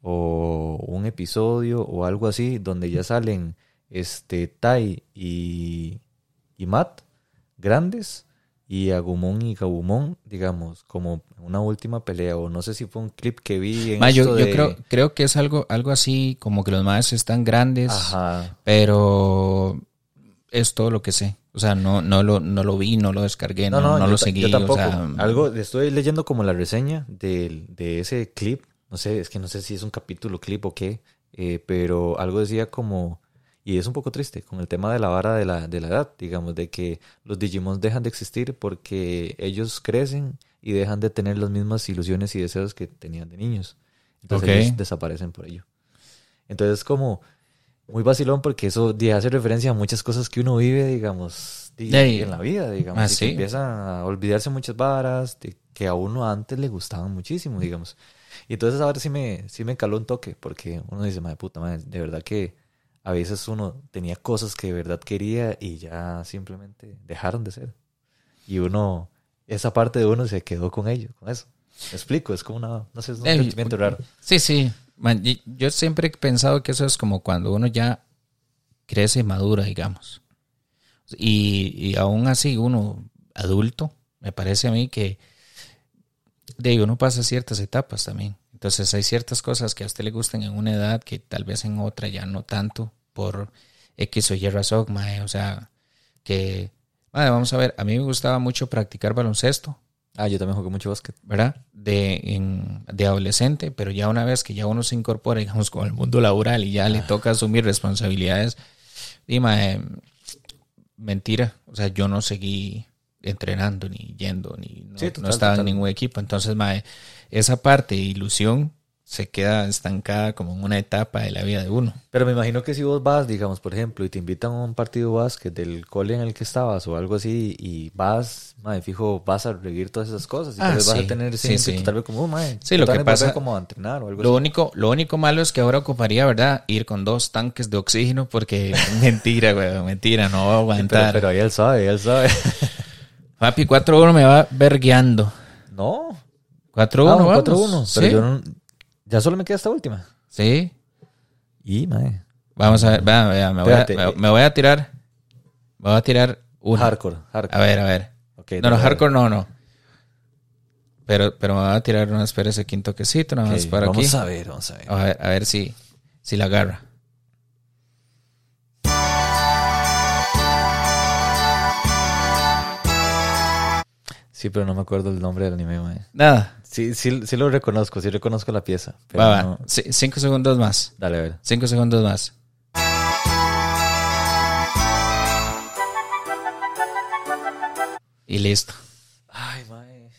B: o un episodio o algo así, donde ya salen este Tai y, y Matt grandes y Agumon y Gabumon, digamos, como una última pelea, o no sé si fue un clip que vi en
A: Ma, yo,
B: esto
A: yo
B: de-
A: creo, creo que es algo, algo así, como que los maestros están grandes,
B: Ajá.
A: pero es todo lo que sé. O sea, no, no, lo, no lo vi, no lo descargué, no, no,
B: yo
A: lo seguí.
B: Yo tampoco.
A: O sea,
B: Algo, estoy leyendo como la reseña del- de, ese clip. No sé, es que no sé si es un capítulo, clip o qué. eh, pero algo decía como. Y es un poco triste con el tema de la vara de la, de la edad, digamos, de que los Digimon dejan de existir porque ellos crecen y dejan de tener las mismas ilusiones y deseos que tenían de niños. Entonces
A: Ok.
B: ellos desaparecen por ello. Entonces es como muy vacilón porque eso hace referencia a muchas cosas que uno vive, digamos, en la vida, digamos.
A: Ah,
B: y que
A: sí.
B: empiezan a olvidarse muchas varas de- que a uno antes le gustaban muchísimo, digamos. Y entonces ahora sí me, sí me caló un toque porque uno dice, madre puta, madre, de verdad que a veces uno tenía cosas que de verdad quería y ya simplemente dejaron de ser. Y uno, esa parte de uno se quedó con ello, con eso. Me explico, es como una, no sé, es un sentimiento raro.
A: Sí, sí. Man, yo siempre he pensado que eso es como cuando uno ya crece y madura, digamos. Y, y aún así, uno adulto, me parece a mí que de uno pasa ciertas etapas también. Entonces hay ciertas cosas que a usted le gustan en una edad que tal vez en otra ya no tanto por X o Y razón, mae. O sea, que... mae, vamos a ver, a mí me gustaba mucho practicar baloncesto.
B: Ah, yo también jugué mucho básquet.
A: ¿verdad? De, en- de adolescente, pero ya una vez que ya uno se incorpora, digamos, con el mundo laboral y ya le toca asumir responsabilidades, y mae, mentira, o sea, yo no seguí entrenando ni yendo, ni no,
B: Sí,
A: no
B: total,
A: estaba
B: total.
A: en ningún equipo, entonces, mae, esa parte de ilusión se queda estancada como en una etapa de la vida de uno.
B: Pero me imagino que si vos vas, digamos, por ejemplo, y te invitan a un partido de básquet del cole en el que estabas o algo así, y vas, madre, fijo, vas a revivir todas esas cosas. Y
A: Ah,
B: tal vez vas
A: sí,
B: a tener
A: sí,
B: ese
A: sí.
B: ímpetu, tal vez como, oh, madre,
A: Sí, lo
B: tal
A: que
B: vez volver
A: pasa-
B: como a entrenar o algo
A: Lo
B: así.
A: único, lo único malo es que ahora ocuparía, ¿verdad? Ir con dos tanques de oxígeno porque mentira, güey, mentira, no va a
B: Sí, pero,
A: aguantar.
B: pero ahí él sabe, él sabe.
A: Papi, 4-1 me va vergueando.
B: no.
A: 4-1,
B: Ah, un
A: vamos.
B: 4-1.
A: Sí.
B: Pero yo no- ya solo me queda esta última.
A: Sí.
B: Y, madre.
A: Vamos a ver, vea, vea, me, voy a, me, me voy a tirar. Me voy a tirar una.
B: Hardcore, hardcore.
A: A ver, a ver.
B: Ok,
A: no, no, hardcore no, no. Pero, pero me voy a tirar una, espera ese quinto quesito, nada más para
B: vamos
A: aquí.
B: a ver, vamos a ver.
A: A ver, a ver si, si la agarra.
B: Sí, pero no me acuerdo el nombre del anime, madre.
A: Nada.
B: Sí, sí, sí lo reconozco, sí reconozco la pieza. Pero
A: Va,
B: no-
A: cinco segundos más.
B: Dale, a ver.
A: Cinco segundos más. Y listo.
B: Ay, mae.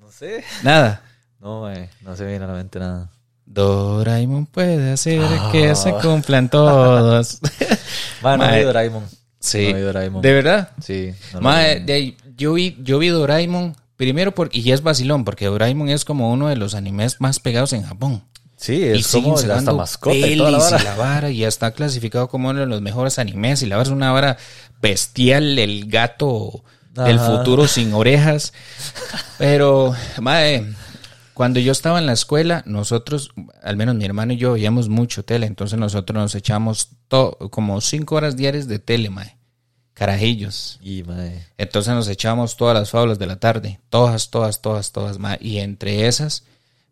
B: No sé.
A: Nada.
B: No, mae. No se me viene a la mente nada.
A: Doraemon puede hacer
B: Ah.
A: que se cumplan todos.
B: Mae, no vi Doraemon.
A: sí.
B: No vi Doraemon.
A: ¿De verdad?
B: Sí. no
A: Mae, de yo vi, yo vi Doraemon, primero porque, y es vacilón, porque Doraemon es como uno de los animes más pegados en Japón.
B: Sí,
A: y
B: es como
A: siguen
B: hasta mascota y toda la vara.
A: y la vara, y está clasificado como uno de los mejores animes, y la vara es una vara bestial, el gato del futuro sin orejas. Pero, mae, cuando yo estaba en la escuela, nosotros, al menos mi hermano y yo, veíamos mucho tele, entonces nosotros nos echamos como cinco horas diarias de tele, mae. Carajillos.
B: Y, mae,
A: Entonces nos echábamos todas las fábulas de la tarde. Todas, todas, todas, todas. mae. Y entre esas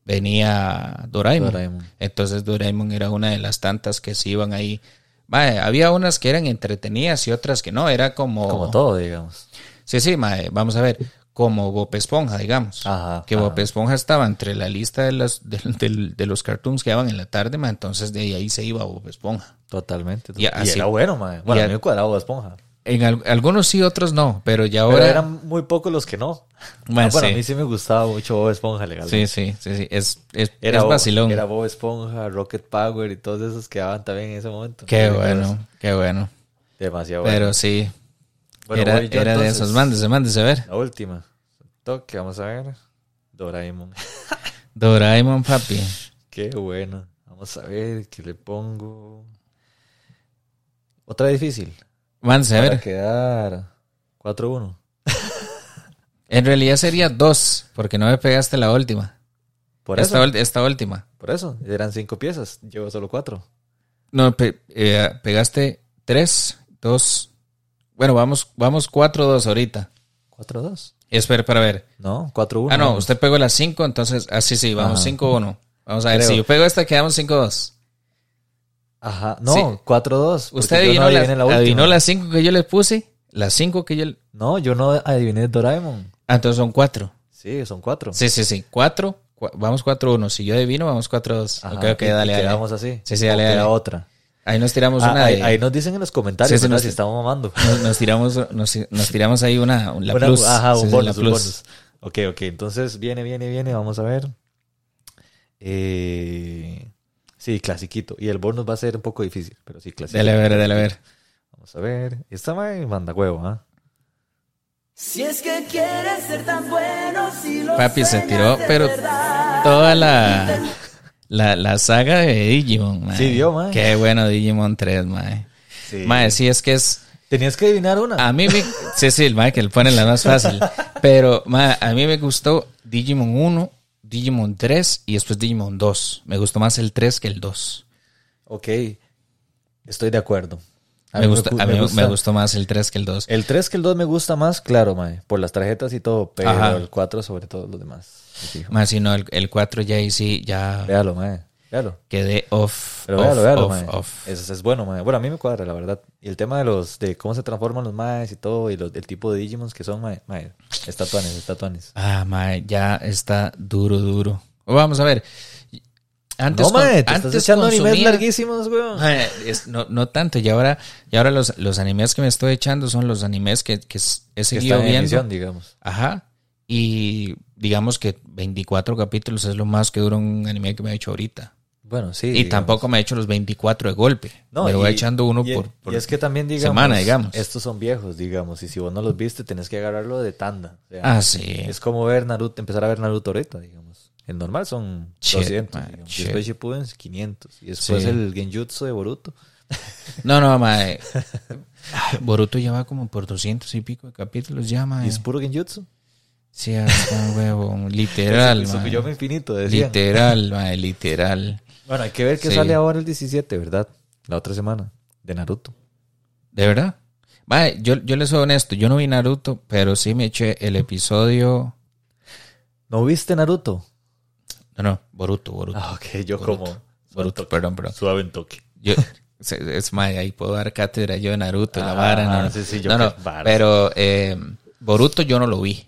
A: venía Doraemon.
B: Doraemon.
A: Entonces Doraemon era una de las tantas que se iban ahí. Mae, había unas que eran entretenidas y otras que no. Era como...
B: como todo, digamos.
A: Sí, sí, mae, vamos a ver. Como Bob Esponja, digamos.
B: Ajá,
A: que Bob
B: ajá.
A: Esponja estaba entre la lista de, las, de, de- de los cartoons que daban en la tarde, mae, entonces de ahí se iba Bob Esponja.
B: Totalmente.
A: Y
B: Y,
A: así-
B: era bueno, mae. Bueno,
A: a-
B: mí me cuadraba Bob Esponja.
A: En al- algunos sí, otros no, pero ya
B: Pero
A: ahora...
B: eran muy pocos los que no.
A: Mae,
B: Ah, bueno,
A: sí.
B: a mí sí me gustaba mucho Bob Esponja, legal.
A: Sí, sí, sí, sí. Es, es,
B: Era,
A: es vacilón.
B: era Bob Esponja, Rocket Power y todos esos que daban también en ese momento.
A: Qué bueno, qué bueno.
B: Demasiado bueno.
A: Pero sí,
B: Bueno,
A: era,
B: yo
A: era de esos. Mándese, mándese a ver.
B: La última. Toque, vamos a ver. Doraemon.
A: Doraemon, papi.
B: Qué bueno. Vamos a ver qué le pongo. Otra difícil.
A: Mándese a ver.
B: quedar 4-1.
A: En realidad sería dos, porque no me pegaste la última.
B: Por
A: esta,
B: eso.
A: esta última.
B: Por eso. Eran cinco piezas. Llevo solo cuatro.
A: No, pe- eh, pegaste tres, dos. Bueno, vamos, vamos cuatro, dos ahorita.
B: 4-2.
A: Espera para ver.
B: No, 4-1.
A: Ah, no,
B: vamos.
A: usted pegó las cinco, entonces, ah, sí, sí, vamos
B: Ajá.
A: cinco, uno. Vamos a ver,
B: Creo.
A: si yo pego esta, quedamos cinco, dos.
B: Ajá. No,
A: Sí.
B: 4-2. porque
A: ¿Usted adivinó,
B: no
A: las,
B: la
A: adivinó las cinco que yo le puse? Las cinco que yo le...
B: No, yo no adiviné Doraemon.
A: Ah, entonces son cuatro.
B: Sí, son cuatro.
A: Sí, sí, sí. Cuatro. cua- vamos cuatro, uno. Si yo adivino, vamos cuatro, dos.
B: Ajá,
A: ok, ok, dale, dale.
B: Quedamos así.
A: Sí, sí, dale, dale.
B: otra.
A: Ahí nos tiramos
B: Ah,
A: una
B: ahí,
A: de...
B: ahí nos dicen en los comentarios
A: Sí, sí, nos-
B: si estamos mamando.
A: nos, nos tiramos, nos, nos tiramos ahí una, la
B: Una-
A: plus.
B: Ajá, un
A: sí,
B: bonus,
A: la
B: un
A: plus.
B: bonus. Ok, ok. Entonces viene, viene, viene. Vamos a ver. Eh, sí, clasiquito. Y el bonus va a ser un poco difícil, pero sí, clasiquito.
A: Dale a ver, dale a ver.
B: Vamos a ver. Esta me manda huevo, ¿ah?
D: Si es que quieres ser tan bueno, si lo
A: Papi se tiró, pero
D: verdad.
A: toda la, la, la saga de Digimon, mae.
B: Sí, vio, mae.
A: Qué bueno Digimon 3, mae.
B: Sí.
A: Mae, sí, es que es...
B: Tenías que adivinar una.
A: A mí me... Sí, sí, el mae que le pone la más fácil. Pero, mae, a mí me gustó Digimon 1, Digimon 3 y después Digimon 2. Me gustó más el 3 que el 2.
B: Ok. Estoy de acuerdo.
A: Me, gusta,
B: gu-
A: a mí me gustó más el 3 que el 2.
B: El 3 que el 2 me gusta más, claro, mae, por las tarjetas y todo, pero
A: Ajá.
B: el 4 sobre todo los demás. me.
A: Más si no, el, el 4 ya ahí sí, ya
B: Véalo, mae. Véalo.
A: quedé off.
B: Pero
A: off,
B: véalo, véalo,
A: off,
B: mae.
A: off.
B: Eso es bueno, mae. Bueno, a mí me cuadra, la verdad. Y el tema de los, de cómo se transforman los maes y todo, y los, el tipo de Digimons que son, mae, mae, estatuanes, estatuanes.
A: Ah, mae, ya está duro, duro. Vamos a ver. Antes
B: no, mae, te estás
A: antes
B: echando animes larguísimos, weón.
A: Mae, es- no, no tanto, y ahora, y ahora los, los animes que me estoy echando son los animes que, que he
B: Que
A: seguido viendo.
B: emisión, digamos.
A: Ajá. Y digamos que 24 capítulos es lo más que dura un anime que me he hecho ahorita.
B: Bueno, sí.
A: y
B: digamos.
A: tampoco me he hecho los 24 de golpe. me lo voy
B: y-
A: echando uno
B: y,
A: por, por
B: y es que también, digamos,
A: semana, digamos.
B: estos son viejos, digamos, y si vos no los viste, tenés que agarrarlo de tanda. O sea,
A: Ah, sí.
B: Es como ver Naruto, empezar a ver Naruto ahorita, digamos. El normal son
A: Shit,
B: 200,
A: man,
B: después Shippuden 500, y después
A: Sí.
B: el Genjutsu de Boruto.
A: No, no, mae. Boruto ya va como por 200 y pico de capítulos ya, mae.
B: ¿Y es puro Genjutsu?
A: Sí, hasta huevo. Literal, mae.
B: infinito, decían.
A: Literal, mae, literal.
B: Bueno, hay que ver qué
A: Sí.
B: sale ahora el 17, ¿verdad? La otra semana, de Naruto.
A: ¿De verdad? Mae, yo, yo les soy honesto, yo no vi Naruto, pero sí me eché el episodio...
B: ¿No viste Naruto?
A: No, no, Boruto, Boruto.
B: Ah, ok, yo
A: Boruto.
B: como...
A: Boruto, perdón, perdón.
B: Suave en toque.
A: Yo, se- es mae, ahí puedo dar cátedra yo de Naruto, la
B: Ah,
A: vara, no, no.
B: sí, sí, yo
A: no, no, pero eh, Boruto yo no lo vi.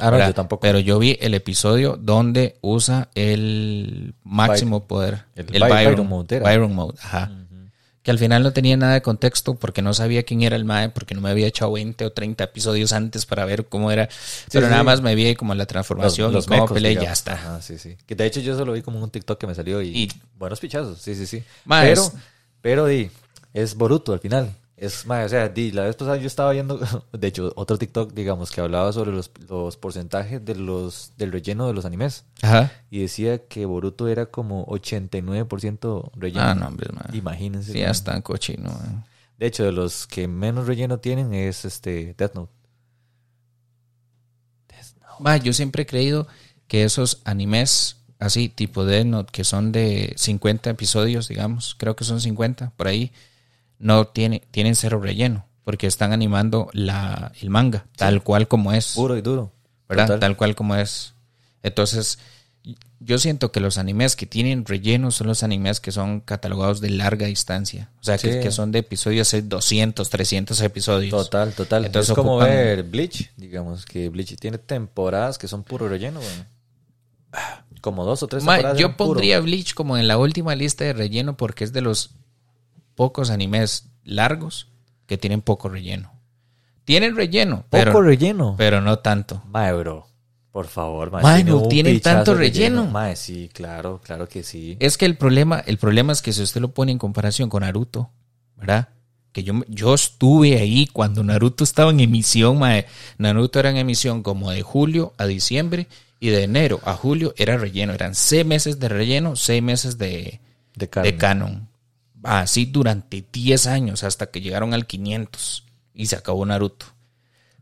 B: Ah, no,
A: ¿verdad?
B: yo tampoco.
A: Pero yo vi el episodio donde usa el máximo poder.
B: el
A: El,
B: By-
A: Byron,
B: Byron Mode era.
A: Byron Mode, ajá. Que al final no tenía nada de contexto porque no sabía quién era el Mae, porque no me había echado 20 o 30 episodios antes para ver cómo era. Pero
B: sí.
A: nada más me vi como la transformación y cómo
B: mecos,
A: peleé y ya está.
B: Ajá, sí, sí. Que de hecho yo solo vi como un TikTok que me salió y,
A: Y-
B: buenos pichazos, sí, sí, sí. Pero, pero di, es Boruto al final. Es, mae, o sea, di, la vez pasada yo estaba viendo, de hecho, otro TikTok, digamos, que hablaba sobre los, los porcentajes de los, del relleno de los animes.
A: Ajá.
B: Y decía que Boruto era como 89% relleno.
A: Ah, no, hombre, mae.
B: Imagínense.
A: Sí, ya
B: mae.
A: están cochino.
B: De hecho, de los que menos relleno tienen es este Death Note.
A: Ma, yo siempre he creído que esos animes así, tipo Death Note, que son de 50 episodios, digamos, creo que son 50, por ahí, no tiene, tienen cero relleno, porque están animando la, el manga, tal cual como es,
B: Puro y duro.
A: ¿verdad?
B: Total.
A: Tal cual como es. Entonces, yo siento que los animes que tienen relleno son los animes que son catalogados de larga distancia, o sea, que,
B: Sí.
A: que son de episodios de 200, 300 episodios.
B: Total, total.
A: Entonces
B: es como
A: ocupan-
B: ver Bleach, digamos, que Bleach tiene temporadas que son puro relleno. Como dos o tres
A: Ma,
B: temporadas.
A: yo
B: puro.
A: pondría Bleach como en la última lista de relleno porque es de los pocos animes largos que tienen poco relleno. Tienen relleno,
B: Poco
A: pero,
B: relleno.
A: pero no tanto.
B: Mae, bro. Por favor, mae.
A: Mae,
B: tiene
A: no tienen tanto
B: de
A: relleno.
B: Mae, sí, claro, claro que sí.
A: Es que el problema, el problema es que si usted lo pone en comparación con Naruto, ¿verdad? Que yo, yo estuve ahí cuando Naruto estaba en emisión, mae. Naruto era en emisión como de julio a diciembre y de enero a julio era relleno. Eran seis meses de relleno, seis meses de,
B: De
A: de canon. Así durante 10 años hasta que llegaron al 500 y se acabó Naruto.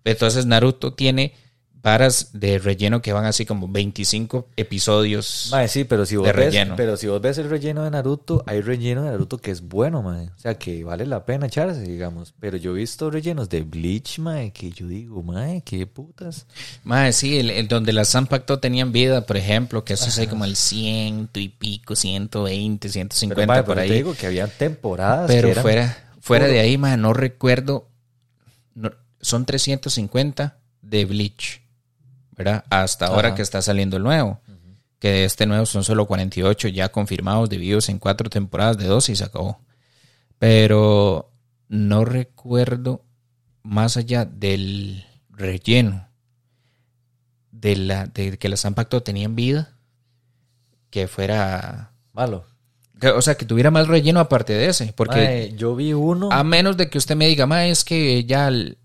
A: Entonces Naruto tiene varas de relleno que van así como 25 episodios.
B: Mae, sí, pero si vos
A: de
B: ves,
A: relleno.
B: pero si vos ves el relleno de Naruto, hay relleno de Naruto que es bueno, mae. O sea, que vale la pena echarse, digamos. Pero yo he visto rellenos de Bleach, mae, que yo digo, mae, qué putas.
A: Mae, sí, el, el donde las Zanpakuto tenían vida, por ejemplo, que eso es ahí como el ciento y pico, 120, 150
B: Pero, mae,
A: por
B: pero
A: ahí.
B: te digo que habían temporadas
A: Pero
B: que
A: fuera, fuera de ahí, mae, no recuerdo. no- son 350 de Bleach, ¿verdad? Hasta ahora que está saliendo el nuevo. Que de este nuevo son solo 48 ya confirmados, divididos en cuatro temporadas de 12 y se acabó. Pero no recuerdo más allá del relleno de la de que las Zanpakuto tenían vida que fuera
B: malo.
A: que- o sea que tuviera más relleno aparte de ese porque
B: Mae, yo vi uno.
A: a menos de que usted me diga ma es que ya el,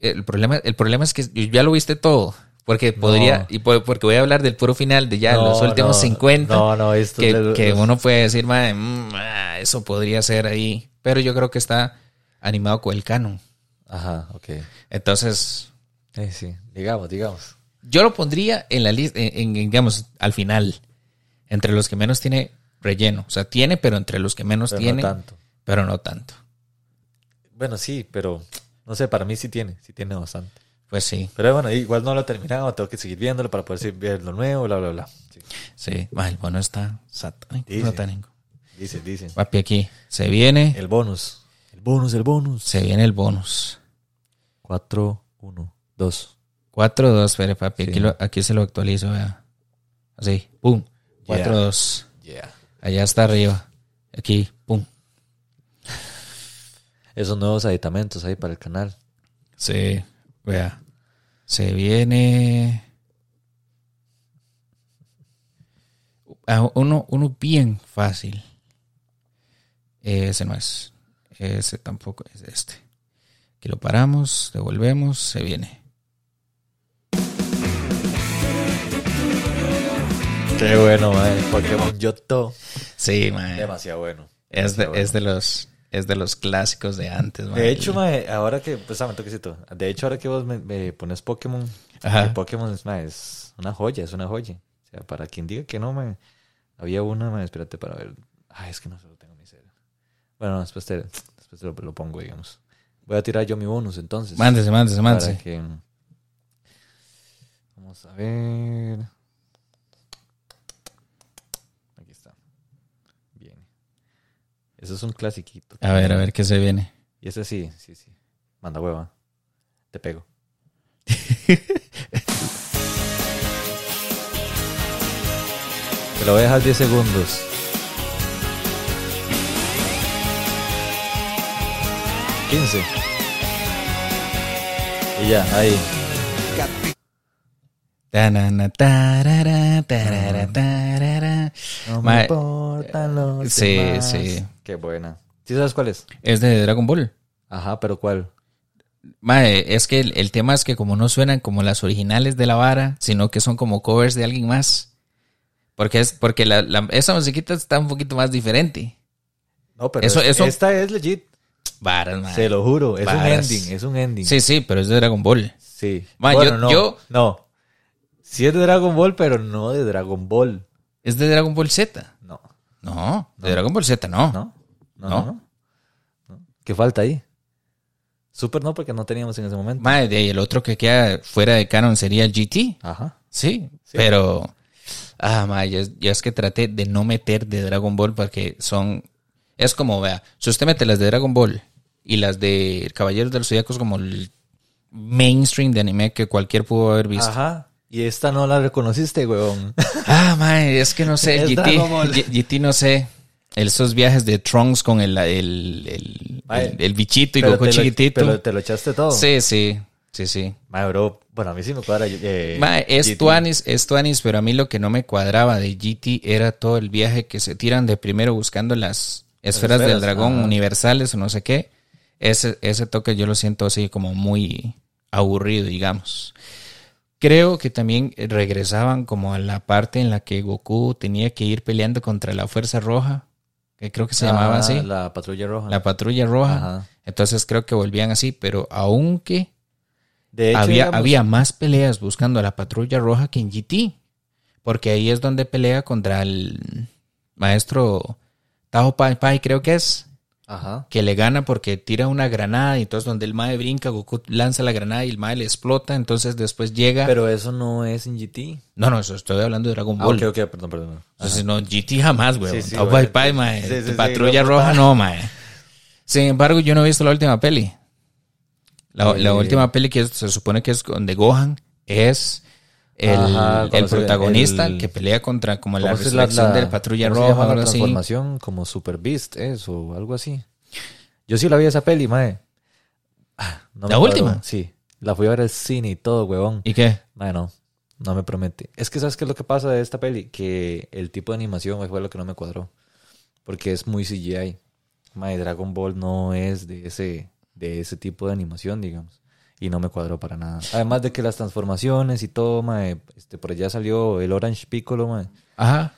A: el problema el problema es que ya lo viste todo porque podría y po- porque voy a hablar del puro final de ya
B: No,
A: los últimos
B: no,
A: 50
B: No, no, esto
A: que,
B: de-
A: que uno puede decir ma, mm, ah, eso podría ser ahí pero yo creo que está animado con el canon
B: Ajá, ok.
A: entonces
B: Eh, sí, digamos, digamos.
A: Yo lo pondría en la lista, en, en, digamos, al final, entre los que menos tiene relleno. O sea, tiene, pero entre los que menos
B: Pero no
A: tiene,
B: tanto.
A: pero no tanto.
B: Bueno, sí, pero no sé, para mí sí tiene, sí tiene bastante.
A: Pues sí,
B: Pero bueno, igual no lo he terminado, tengo que seguir viéndolo para poder seguir ver lo nuevo, bla, bla, bla. Sí.
A: sí. El bono está satánico.
B: Dice.
A: satánico.
B: Dice, dice.
A: Papi, aquí se viene,
B: El bonus. El bonus, el bonus.
A: se viene el bonus.
B: 4, 1, 2.
A: 4, 2, espere, papi.
B: Sí.
A: Aquí, lo- aquí se lo actualizo, vea. Así, pum. 4,
B: Yeah.
A: 2.
B: Yeah.
A: Allá está arriba. Aquí, pum.
B: Esos nuevos aditamentos ahí para el canal.
A: Sí, vea. Se viene. Uno, uno bien fácil. Ese no es. Ese tampoco es este. Aquí lo paramos, devolvemos, se viene.
B: Qué bueno, man. Pokémon Yoto.
A: Sí, man.
B: Demasiado bueno.
A: Es de,
B: Demasiado
A: es de los es de los clásicos de antes, man.
B: De hecho, mae, ahora que, pues, ah, me toquecito. De hecho, ahora que vos me, me pones Pokémon,
A: Ajá.
B: Pokémon es, mae, es una joya, es una joya. O sea, para quien diga que no, me había una, mae, espérate para ver. Ay, es que no se lo tengo en mi cel. Bueno, después te, después te lo, lo pongo, digamos. Voy a tirar yo mi bonus, entonces.
A: Mándese, mándese, mándese.
B: que... Vamos a ver. Aquí está. Bien. Eso es un clasiquito.
A: A ver, a ver qué se viene.
B: Y ese sí, sí, sí. Manda hueva. Te pego. Te lo voy a dejar 10 segundos. ¿15? Y ya, ahí.
A: Tanana, tarara, tarara, tarara.
B: No
A: Ma-
B: me importan los
A: sí,
B: demás.
A: sí.
B: Qué buena. ¿Sí sabes cuál es?
A: Es de Dragon Ball.
B: Ajá, pero ¿cuál?
A: Mae, es que el, el tema es que como no suenan como las originales de la vara, sino que son como covers de alguien más. Porque es porque la, la- esa musiquita está un poquito más diferente.
B: No, pero
A: Eso-
B: es-
A: eso-
B: esta es legit.
A: Varas, mae.
B: Se lo juro. Es
A: Varas.
B: un ending. Es un ending.
A: Sí, sí, pero es de Dragon Ball.
B: Sí.
A: Ma,
B: bueno,
A: yo-
B: no.
A: yo-
B: No. Sí es de Dragon Ball, pero no de Dragon Ball.
A: Es de Dragon Ball Z.
B: No.
A: No, de Dragon Ball Z no.
B: ¿No? No.
A: No.
B: no, no. No. ¿Qué falta ahí? Super no, porque no teníamos en ese momento.
A: Ahí el otro que queda fuera de canon sería el GT.
B: Ajá.
A: Sí, pero. Ah, ma, ya, es- ya es que traté de no meter de Dragon Ball porque son. Es como, vea, si usted mete las de Dragon Ball y las de Caballeros del Zodíaco es como el mainstream de anime que cualquier pudo haber visto.
B: Ajá. Y esta no la reconociste, weón.
A: Ah, ma, es que no sé, GT, GT no sé. Esos viajes de Trunks con el, el, el,
B: Mae,
A: el- el bichito y Goku
B: te lo-
A: chiquitito.
B: Pero te lo echaste todo.
A: Sí, sí, sí, sí.
B: Mae, bro. Bueno, a mí sí me cuadra. Eh,
A: Mae, es. Tuanis, es Tuanis, pero a mí lo que no me cuadraba de GT era todo el viaje que se tiran de primero buscando las esferas, del
B: esferas,
A: dragón
B: ajá.
A: universales o no sé qué. Ese, ese toque yo lo siento así como muy aburrido, digamos. Creo que también regresaban como a la parte en la que Goku tenía que ir peleando contra la Fuerza Roja, que creo que se llamaba
B: Ah,
A: así, la,
B: La patrulla roja.
A: Patrulla Roja.
B: Ajá.
A: Entonces creo que volvían así, pero aunque
B: De hecho,
A: había,
B: digamos-
A: había más peleas buscando a la patrulla roja que en GT. Porque ahí es donde pelea contra el maestro Tao Pai Pai, creo que es.
B: Ajá.
A: Que le gana porque tira una granada y entonces donde el Mae brinca, Goku lanza la granada y el Mae le explota. Entonces después llega.
B: Pero eso no es en GT.
A: no, no, eso estoy hablando de Dragon
B: Ah,
A: Ball.
B: ok, ok, perdón, perdón.
A: Entonces no, GT jamás, güey.
B: Sí, sí,
A: Mae.
B: Sí,
A: patrulla roja, no, Mae. Sin embargo, yo no he visto la última peli. La, la última peli que se supone que es donde Gohan es el,
B: Ajá,
A: el protagonista
B: el-
A: que pelea contra como la
B: ¿Cómo se
A: resurrección
B: la-
A: del Patrulla
B: cómo se
A: Roja
B: llama la
A: así.
B: transformación como Super Beast, eso, o algo así. Yo sí la vi esa peli, mae. Ah, no
A: ¿La última?
B: Sí. La fui a ver al cine y todo, huevón.
A: ¿Y qué?
B: Mae, no. No me promete. Es que ¿sabes qué es lo que pasa de esta peli? Que el tipo de animación fue lo que no me cuadró. Porque es muy CGI. Mae, Dragon Ball no es de ese, de ese tipo de animación, digamos. Y no me cuadró para nada. Además de que las transformaciones y todo, mae, este, por allá salió el Orange Piccolo, mae.
A: Ajá.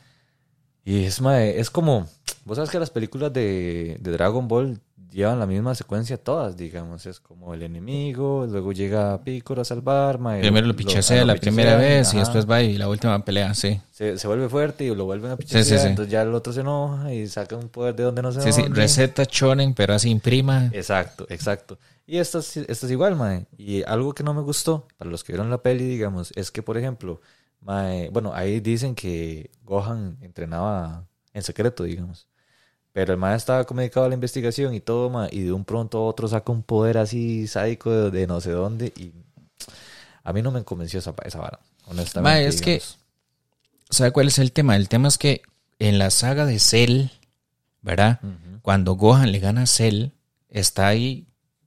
B: Y es, mae, es como, vos sabes que las películas de, de Dragon Ball llevan la misma secuencia todas, digamos. Es como el enemigo, luego llega Piccolo a salvar, mae.
A: Primero lo pichasea la primera vez y después va y la última pelea, sí.
B: se, se vuelve fuerte y lo vuelven a pichasear,
A: sí, sí.
B: entonces ya el otro se enoja y saca un poder de donde no se
A: Sí, sí, receta chonen, pero así imprima.
B: Exacto, exacto. Y esta, es- esta es igual, mae. Y algo que no me gustó, para los que vieron la peli, digamos, es que, por ejemplo, mae, bueno, ahí dicen que Gohan entrenaba en secreto, digamos. Pero el mae estaba como dedicado a la investigación y todo, mae, y de un pronto a otro saca un poder así sádico de, de no sé dónde. Y a mí no me convenció esa, esa vara, honestamente.
A: Mae, es que-
B: digamos.
A: ¿Sabe cuál es el tema? El tema es que en la saga de Cell, ¿verdad? Cuando Gohan le gana a Cell, está ahí,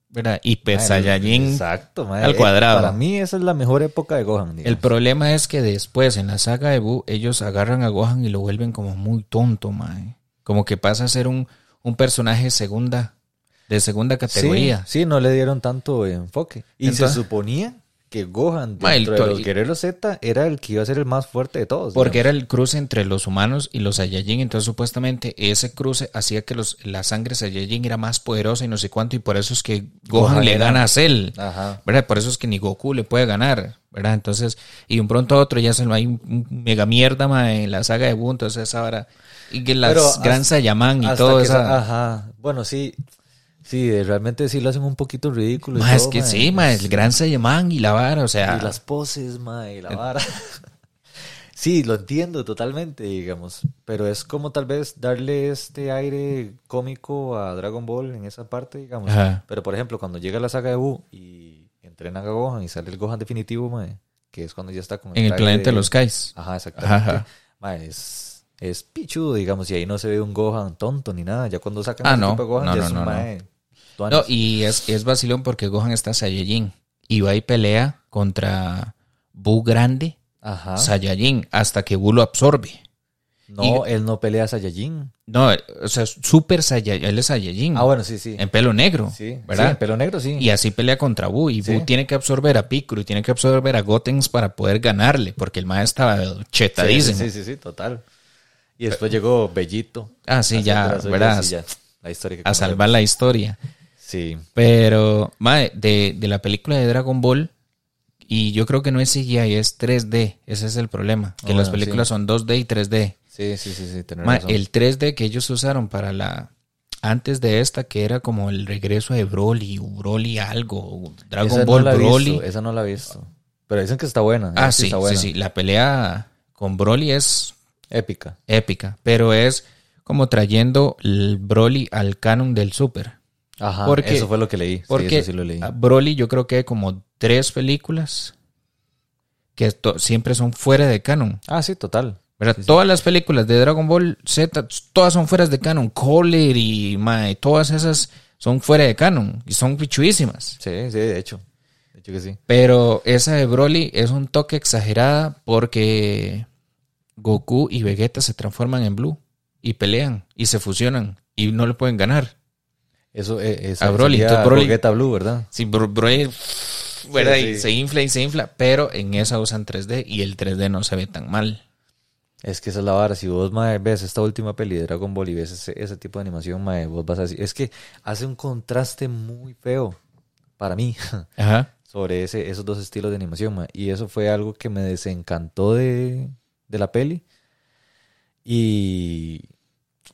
A: ¿verdad?
B: Mae,
A: Saiyajin
B: Exacto,
A: al
B: Eh,
A: cuadrado.
B: Para mí esa es la mejor época de Gohan, digamos.
A: El problema es que después, en la saga de Buu, ellos agarran a Gohan y lo vuelven como muy tonto, mae. Como que pasa a ser un, un personaje segunda, de segunda categoría.
B: Sí, sí, no le dieron tanto enfoque. Y
A: Entonces-
B: se suponía que Gohan,
A: Ma, el
B: dentro de
A: to-
B: los guerreros Z, era el que iba a ser el más fuerte de todos.
A: Porque
B: digamos.
A: era el cruce entre los humanos y los Saiyajin. Entonces, supuestamente, ese cruce hacía que los, la sangre Saiyajin era más poderosa y no sé cuánto. Y por eso es que Gohan,
B: Gohan
A: le
B: era-
A: gana a Cell.
B: Ajá.
A: ¿Verdad? Por eso es que ni Goku le puede ganar. ¿Verdad? Entonces, y de un pronto a otro ya se lo hay un, mega mierda ma, en la saga de Buu. Entonces, ahora. Y que las
B: hasta-
A: Saiyaman y
B: Hasta
A: todo eso.
B: Ajá. Bueno, sí. Sí, realmente sí lo hacen un poquito ridículo. y
A: Ma, es
B: todo,
A: que
B: ma.
A: sí, ma, el Gran Saiyaman y la vara. O sea.
B: Y las poses, ma, y la vara. sí, lo entiendo totalmente, digamos. Pero es como tal vez darle este aire cómico a Dragon Ball en esa parte, digamos.
A: Ajá.
B: Pero por ejemplo, cuando llega la saga de Buu y entrenan a Gohan y sale el Gohan definitivo, ma, que es cuando ya está con
A: en el planeta de los Kais.
B: Ajá, exactamente.
A: Ajá.
B: Ma, es, es pichudo, digamos, y ahí no se ve un Gohan tonto ni nada. Ya cuando sacan
A: Ah, no.
B: tipo de Gohan,
A: No,
B: ya
A: no,
B: es un mae
A: No, y es, es vacilón porque Gohan está Saiyajin. Y va y pelea contra Buu grande,
B: Ajá.
A: Saiyajin, hasta que Buu lo absorbe.
B: No, él no pelea a Saiyajin.
A: No, o sea, Super Saiyajin, él es Saiyajin.
B: Ah, bueno, sí, sí.
A: En pelo negro,
B: Sí,
A: ¿verdad?
B: sí, pelo negro, sí.
A: Y así pelea contra Buu. Y
B: Sí.
A: Buu tiene que absorber a Piccolo y tiene que absorber a Gotenks para poder ganarle, porque el maestro estaba chetadísimo.
B: Sí, sí, sí, sí, total. Y después llegó Bellito.
A: Ah, sí, ya, ¿verdad?
B: ya, La historia que
A: A salvar la historia.
B: Sí.
A: Pero, mae, de, de la película de Dragon Ball, y yo creo que no es CGI, es 3D. Ese es el problema. Que
B: Ah,
A: las películas
B: sí.
A: son 2D y 3D.
B: Sí, sí, sí, sí, razón.
A: el 3D que ellos usaron para la. Antes de esta, que era como el regreso de Broly, o Broly algo, Dragon
B: Esa
A: Ball
B: no
A: Broly.
B: visto, esa no la he visto. Pero dicen que está buena.
A: ah, sí,
B: está
A: sí, sí. La pelea con Broly es
B: Épica.
A: épica, pero es como trayendo el Broly al canon del Super.
B: Ajá,
A: Porque-
B: eso fue lo que leí.
A: Porque
B: sí, eso sí lo leí.
A: a Broly yo creo que hay como tres películas que siempre son fuera de canon.
B: Ah, sí, total.
A: ¿verdad?
B: Sí, sí.
A: Todas las películas de Dragon Ball Z, todas son fuera de canon. Kohler y mae, todas esas son fuera de canon y son pichuísimas.
B: Sí, sí, de hecho. De hecho que sí.
A: Pero esa de Broly es un toque exagerada porque Goku y Vegeta se transforman en Blue y pelean y se fusionan y no le pueden ganar.
B: Eso eh, es
A: A Broly,
B: Gogeta Blue, ¿verdad?
A: Sí, Bro- Broly ¿verdad?
B: Sí,
A: Y
B: sí.
A: se infla y se infla, pero en esa usan 3D y el 3D no se ve tan mal.
B: Es que esa es la vara. Si vos mae, ves esta última peli de Dragon Ball y ves ese, ese tipo de animación, mae, vos vas a decir. Es que hace un contraste muy feo para mí
A: Ajá.
B: sobre ese, esos dos estilos de animación. Y eso fue algo que me desencantó de, de la peli. Y,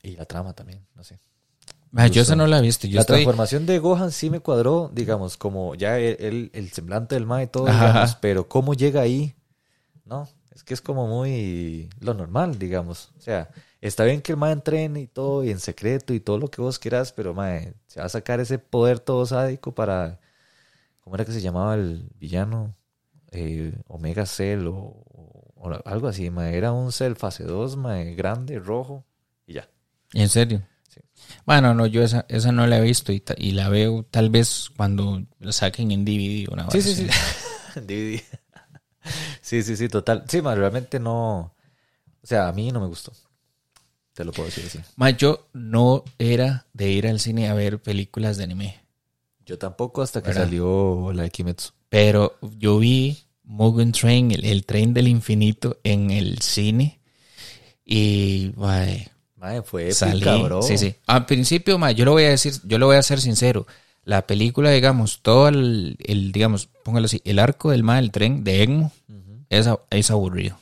B: y la trama también, no sé.
A: Ah, yo esa no la he visto. Yo
B: la
A: estoy...
B: transformación de Gohan sí me cuadró, digamos, como ya el, el- semblante del Mae y todo, digamos, pero cómo llega ahí, no, es que es como muy lo normal, digamos. O sea, está bien que el Mae entrene y todo, y en secreto y todo lo que vos quieras, pero Mae, se va a sacar ese poder todo sádico para, ¿cómo era que se llamaba el villano? Eh, Omega Cell o, o- algo así, Mae, era un Cell fase 2, Mae, grande, rojo, y ya.
A: ¿En serio?
B: Sí.
A: Bueno, no, yo esa, esa no la he visto y, ta- y la veo tal vez cuando la saquen en DVD una
B: Sí,
A: vez.
B: sí, sí. DVD. Sí, sí, sí, total. Sí, ma, realmente no. O sea, a mí no me gustó. Te lo puedo decir así.
A: Ma, yo no era de ir al cine a ver películas de anime.
B: Yo tampoco hasta que
A: ¿Verdad?
B: salió la de Kimetsu.
A: Pero yo vi Mugen Train, el, el tren del infinito, en el cine. Y, mae,
B: Madre, fue épica,
A: salí.
B: bro.
A: Sí, sí. Al principio, mae, yo lo voy a decir, yo lo voy a ser sincero. La película, digamos, todo el, el, digamos, póngalo así, el arco del mae, el tren de Egmo, es, a- es aburrido.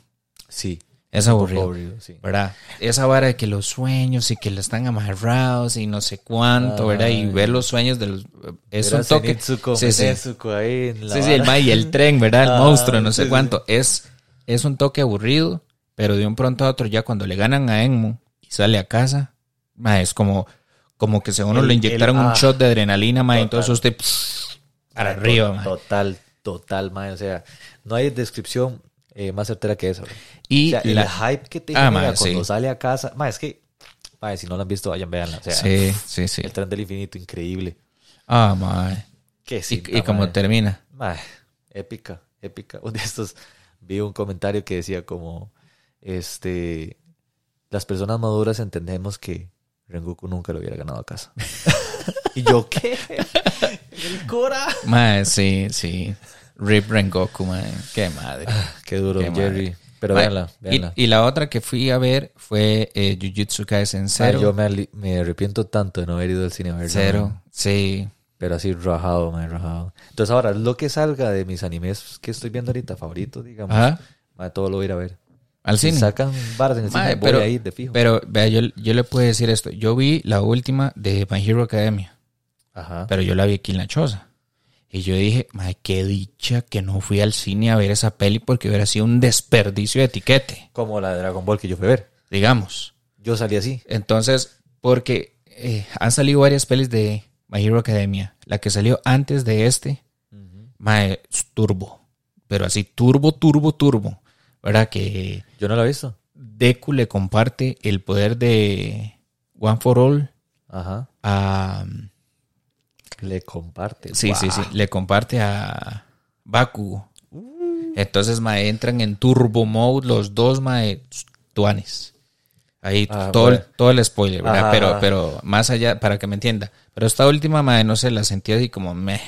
B: Sí.
A: Es aburrido.
B: aburrido, sí.
A: ¿verdad? Esa vara de que los sueños y que lo están amarrados y no sé cuánto, ¿verdad? Y
B: Ay.
A: ver los sueños de los... Es un toque... Sí, sí.
B: Ahí en la
A: Sí, sí, el ma y el tren, ¿verdad? El
B: Ah,
A: monstruo, no sé cuánto. Es, es un toque aburrido, pero de un pronto a otro ya cuando le ganan a Enmo y sale a casa, ma, es como, como que según uno
B: El-
A: le inyectaron
B: el-
A: un
B: ah,
A: shot de adrenalina, ma, y entonces usted pss, para arriba, ma.
B: Total, total, madre. O sea, no hay descripción eh, más certera que esa, bro.
A: Y
B: o sea, el
A: la...
B: hype que te
A: Ah,
B: genera cuando
A: sí.
B: sale a casa. Madre, es que, madre, si no lo han visto, vayan, véanla. O sea,
A: Sí, sí, sí.
B: el tren del infinito, increíble.
A: Ah, ma.
B: Que
A: Y,
B: sí.
A: y como termina.
B: Mae, épica, épica. Un de estos vi un comentario que decía como este las personas maduras entendemos que Rengoku nunca lo hubiera ganado a casa. y yo, ¿qué? El Cora.
A: Ma, sí, sí. Rip Rengoku, ma. Qué madre.
B: Qué duro,
A: Qué
B: Jerry.
A: madre.
B: Pero véanla,
A: y-
B: véanla.
A: Y, la otra que fui a ver fue eh, Jujutsu Kaisen
B: Mae,
A: Zero.
B: yo me, arrepiento tanto de no haber ido al cine a verla.
A: Cero, sí.
B: Pero así rajado, me rajado. Entonces ahora, lo que salga de mis animes que estoy viendo ahorita, favoritos, digamos,
A: Ajá.
B: mae, todo lo voy a ir a ver.
A: Al
B: Si
A: cine.
B: sacan varas en el cine, voy
A: pero,
B: a ir de fijo.
A: pero vea, yo, yo le puedo decir esto. Yo vi la última de My Hero Academia,
B: Ajá.
A: pero yo la vi aquí en la choza. Y yo dije, madre, qué dicha que no fui al cine a ver esa peli porque hubiera sido un desperdicio de etiquete,
B: Como la de Dragon Ball que yo fui a ver.
A: digamos.
B: Yo salí así.
A: Entonces, porque eh, han salido varias pelis de My Hero Academia. La que salió antes de este, mae, es turbo. Pero así, turbo, turbo, turbo. ¿Verdad? Que
B: Yo no la he visto.
A: Deku le comparte el poder de One for All
B: Ajá.
A: a...
B: Le comparte.
A: Sí, sí, sí. Le comparte a Bakugo. Entonces, mae, entran en turbo mode los dos, mae, tuanes. Ahí
B: Ah,
A: todo, el, todo el spoiler, ¿verdad?
B: Ajá,
A: pero, pero más allá, para que me entienda. Pero esta última, madre, no sé, la sentí así como meh.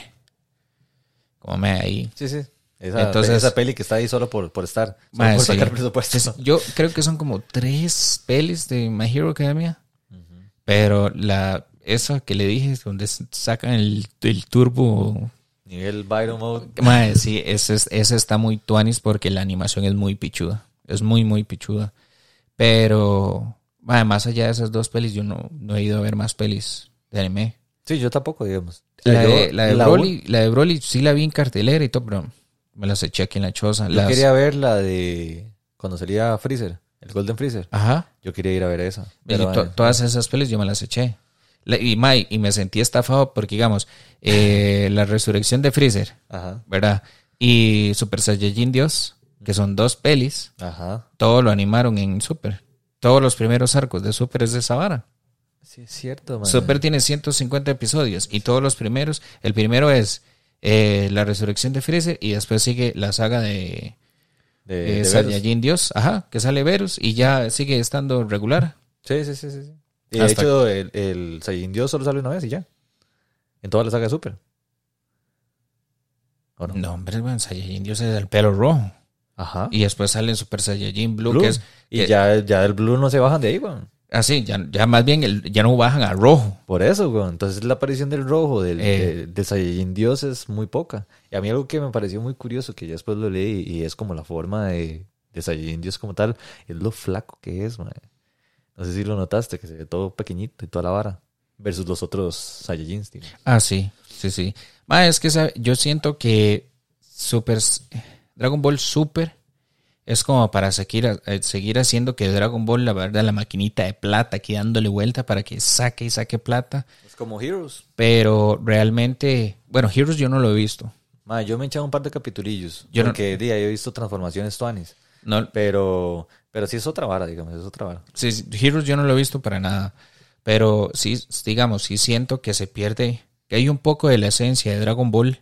A: Como meh ahí.
B: Sí, sí. Esa,
A: Entonces-
B: esa peli que está ahí solo por, por estar. Solo
A: Mae,
B: por
A: sí.
B: sacar presupuesto.
A: Es- Yo creo que son como tres pelis de My Hero Academia. Pero la esa que le dije, donde sacan el, el turbo.
B: Nivel Byron Mode.
A: Mae, sí, ese, es- ese está muy tuanis porque la animación es muy pichuda. Es muy, muy pichuda. Pero, mae, más allá de esas dos pelis, yo no, no he ido a ver más pelis de anime.
B: Sí, yo tampoco, digamos.
A: La
B: Yo-
A: de, la de
B: la
A: Broly, la de Broly sí la vi en cartelera y todo, pero me las eché aquí en la choza.
B: Yo
A: Las-
B: quería ver la de cuando salía Freezer, el Golden Freezer.
A: Ajá.
B: Yo quería ir a ver esa. Pero,
A: to-
B: eh,
A: todas esas pelis yo me las eché. La- y, mae, y me sentí estafado porque, digamos, eh, la resurrección de Freezer,
B: Ajá,
A: ¿verdad? Y Super Saiyajin Dios, que son dos pelis,
B: ajá.
A: todo lo animaron en Super. Todos los primeros arcos de Super es de esa vara.
B: Sí, es cierto, man.
A: Super tiene 150 episodios y todos los primeros, el primero es eh, la resurrección de Freezer y después sigue la saga de,
B: de,
A: eh,
B: de.
A: Saiyajin Dios, ajá, que sale Verus y ya sigue estando regular.
B: Sí, sí, sí, sí. Y de
A: Hasta-
B: hecho, el, el Saiyajin Dios solo sale una vez y ya. En toda la saga de Super. ¿O no?
A: No, hombre, bueno, Saiyajin Dios es el pelo rojo.
B: Ajá.
A: Y después sale Super Saiyajin Blue,
B: Blue.
A: que es...
B: y
A: que-
B: ya, ya del Blue no se bajan de ahí, weón.
A: Así, ya, ya más bien el- ya no bajan a rojo.
B: Por eso, weón. Entonces la aparición del rojo, del,
A: Eh.
B: de, Saiyajin Dios es muy poca. Y a mí algo que me pareció muy curioso, que ya después lo leí, y es como la forma de, de Saiyajin Dios como tal, es lo flaco que es, man. No sé si lo notaste, que se ve todo pequeñito y toda la vara. Versus los otros Saiyajins, tío.
A: Ah, sí, sí, sí. Ma, es que yo siento que Super Dragon Ball Super es como para seguir, eh, seguir haciendo que Dragon Ball, la verdad, la maquinita de plata, aquí dándole vuelta para que saque y saque plata.
B: Es como Heroes.
A: Pero realmente, bueno, Heroes yo no lo he visto.
B: Ma, yo me he echado un par de capitulillos.
A: Yo no-
B: porque día he visto transformaciones tuanis.
A: No,
B: Pero, pero sí es otra vara, digamos, es otra vara.
A: Sí, Heroes yo no lo he visto para nada. Pero sí, digamos, sí siento que se pierde, que hay un poco de la esencia de Dragon Ball,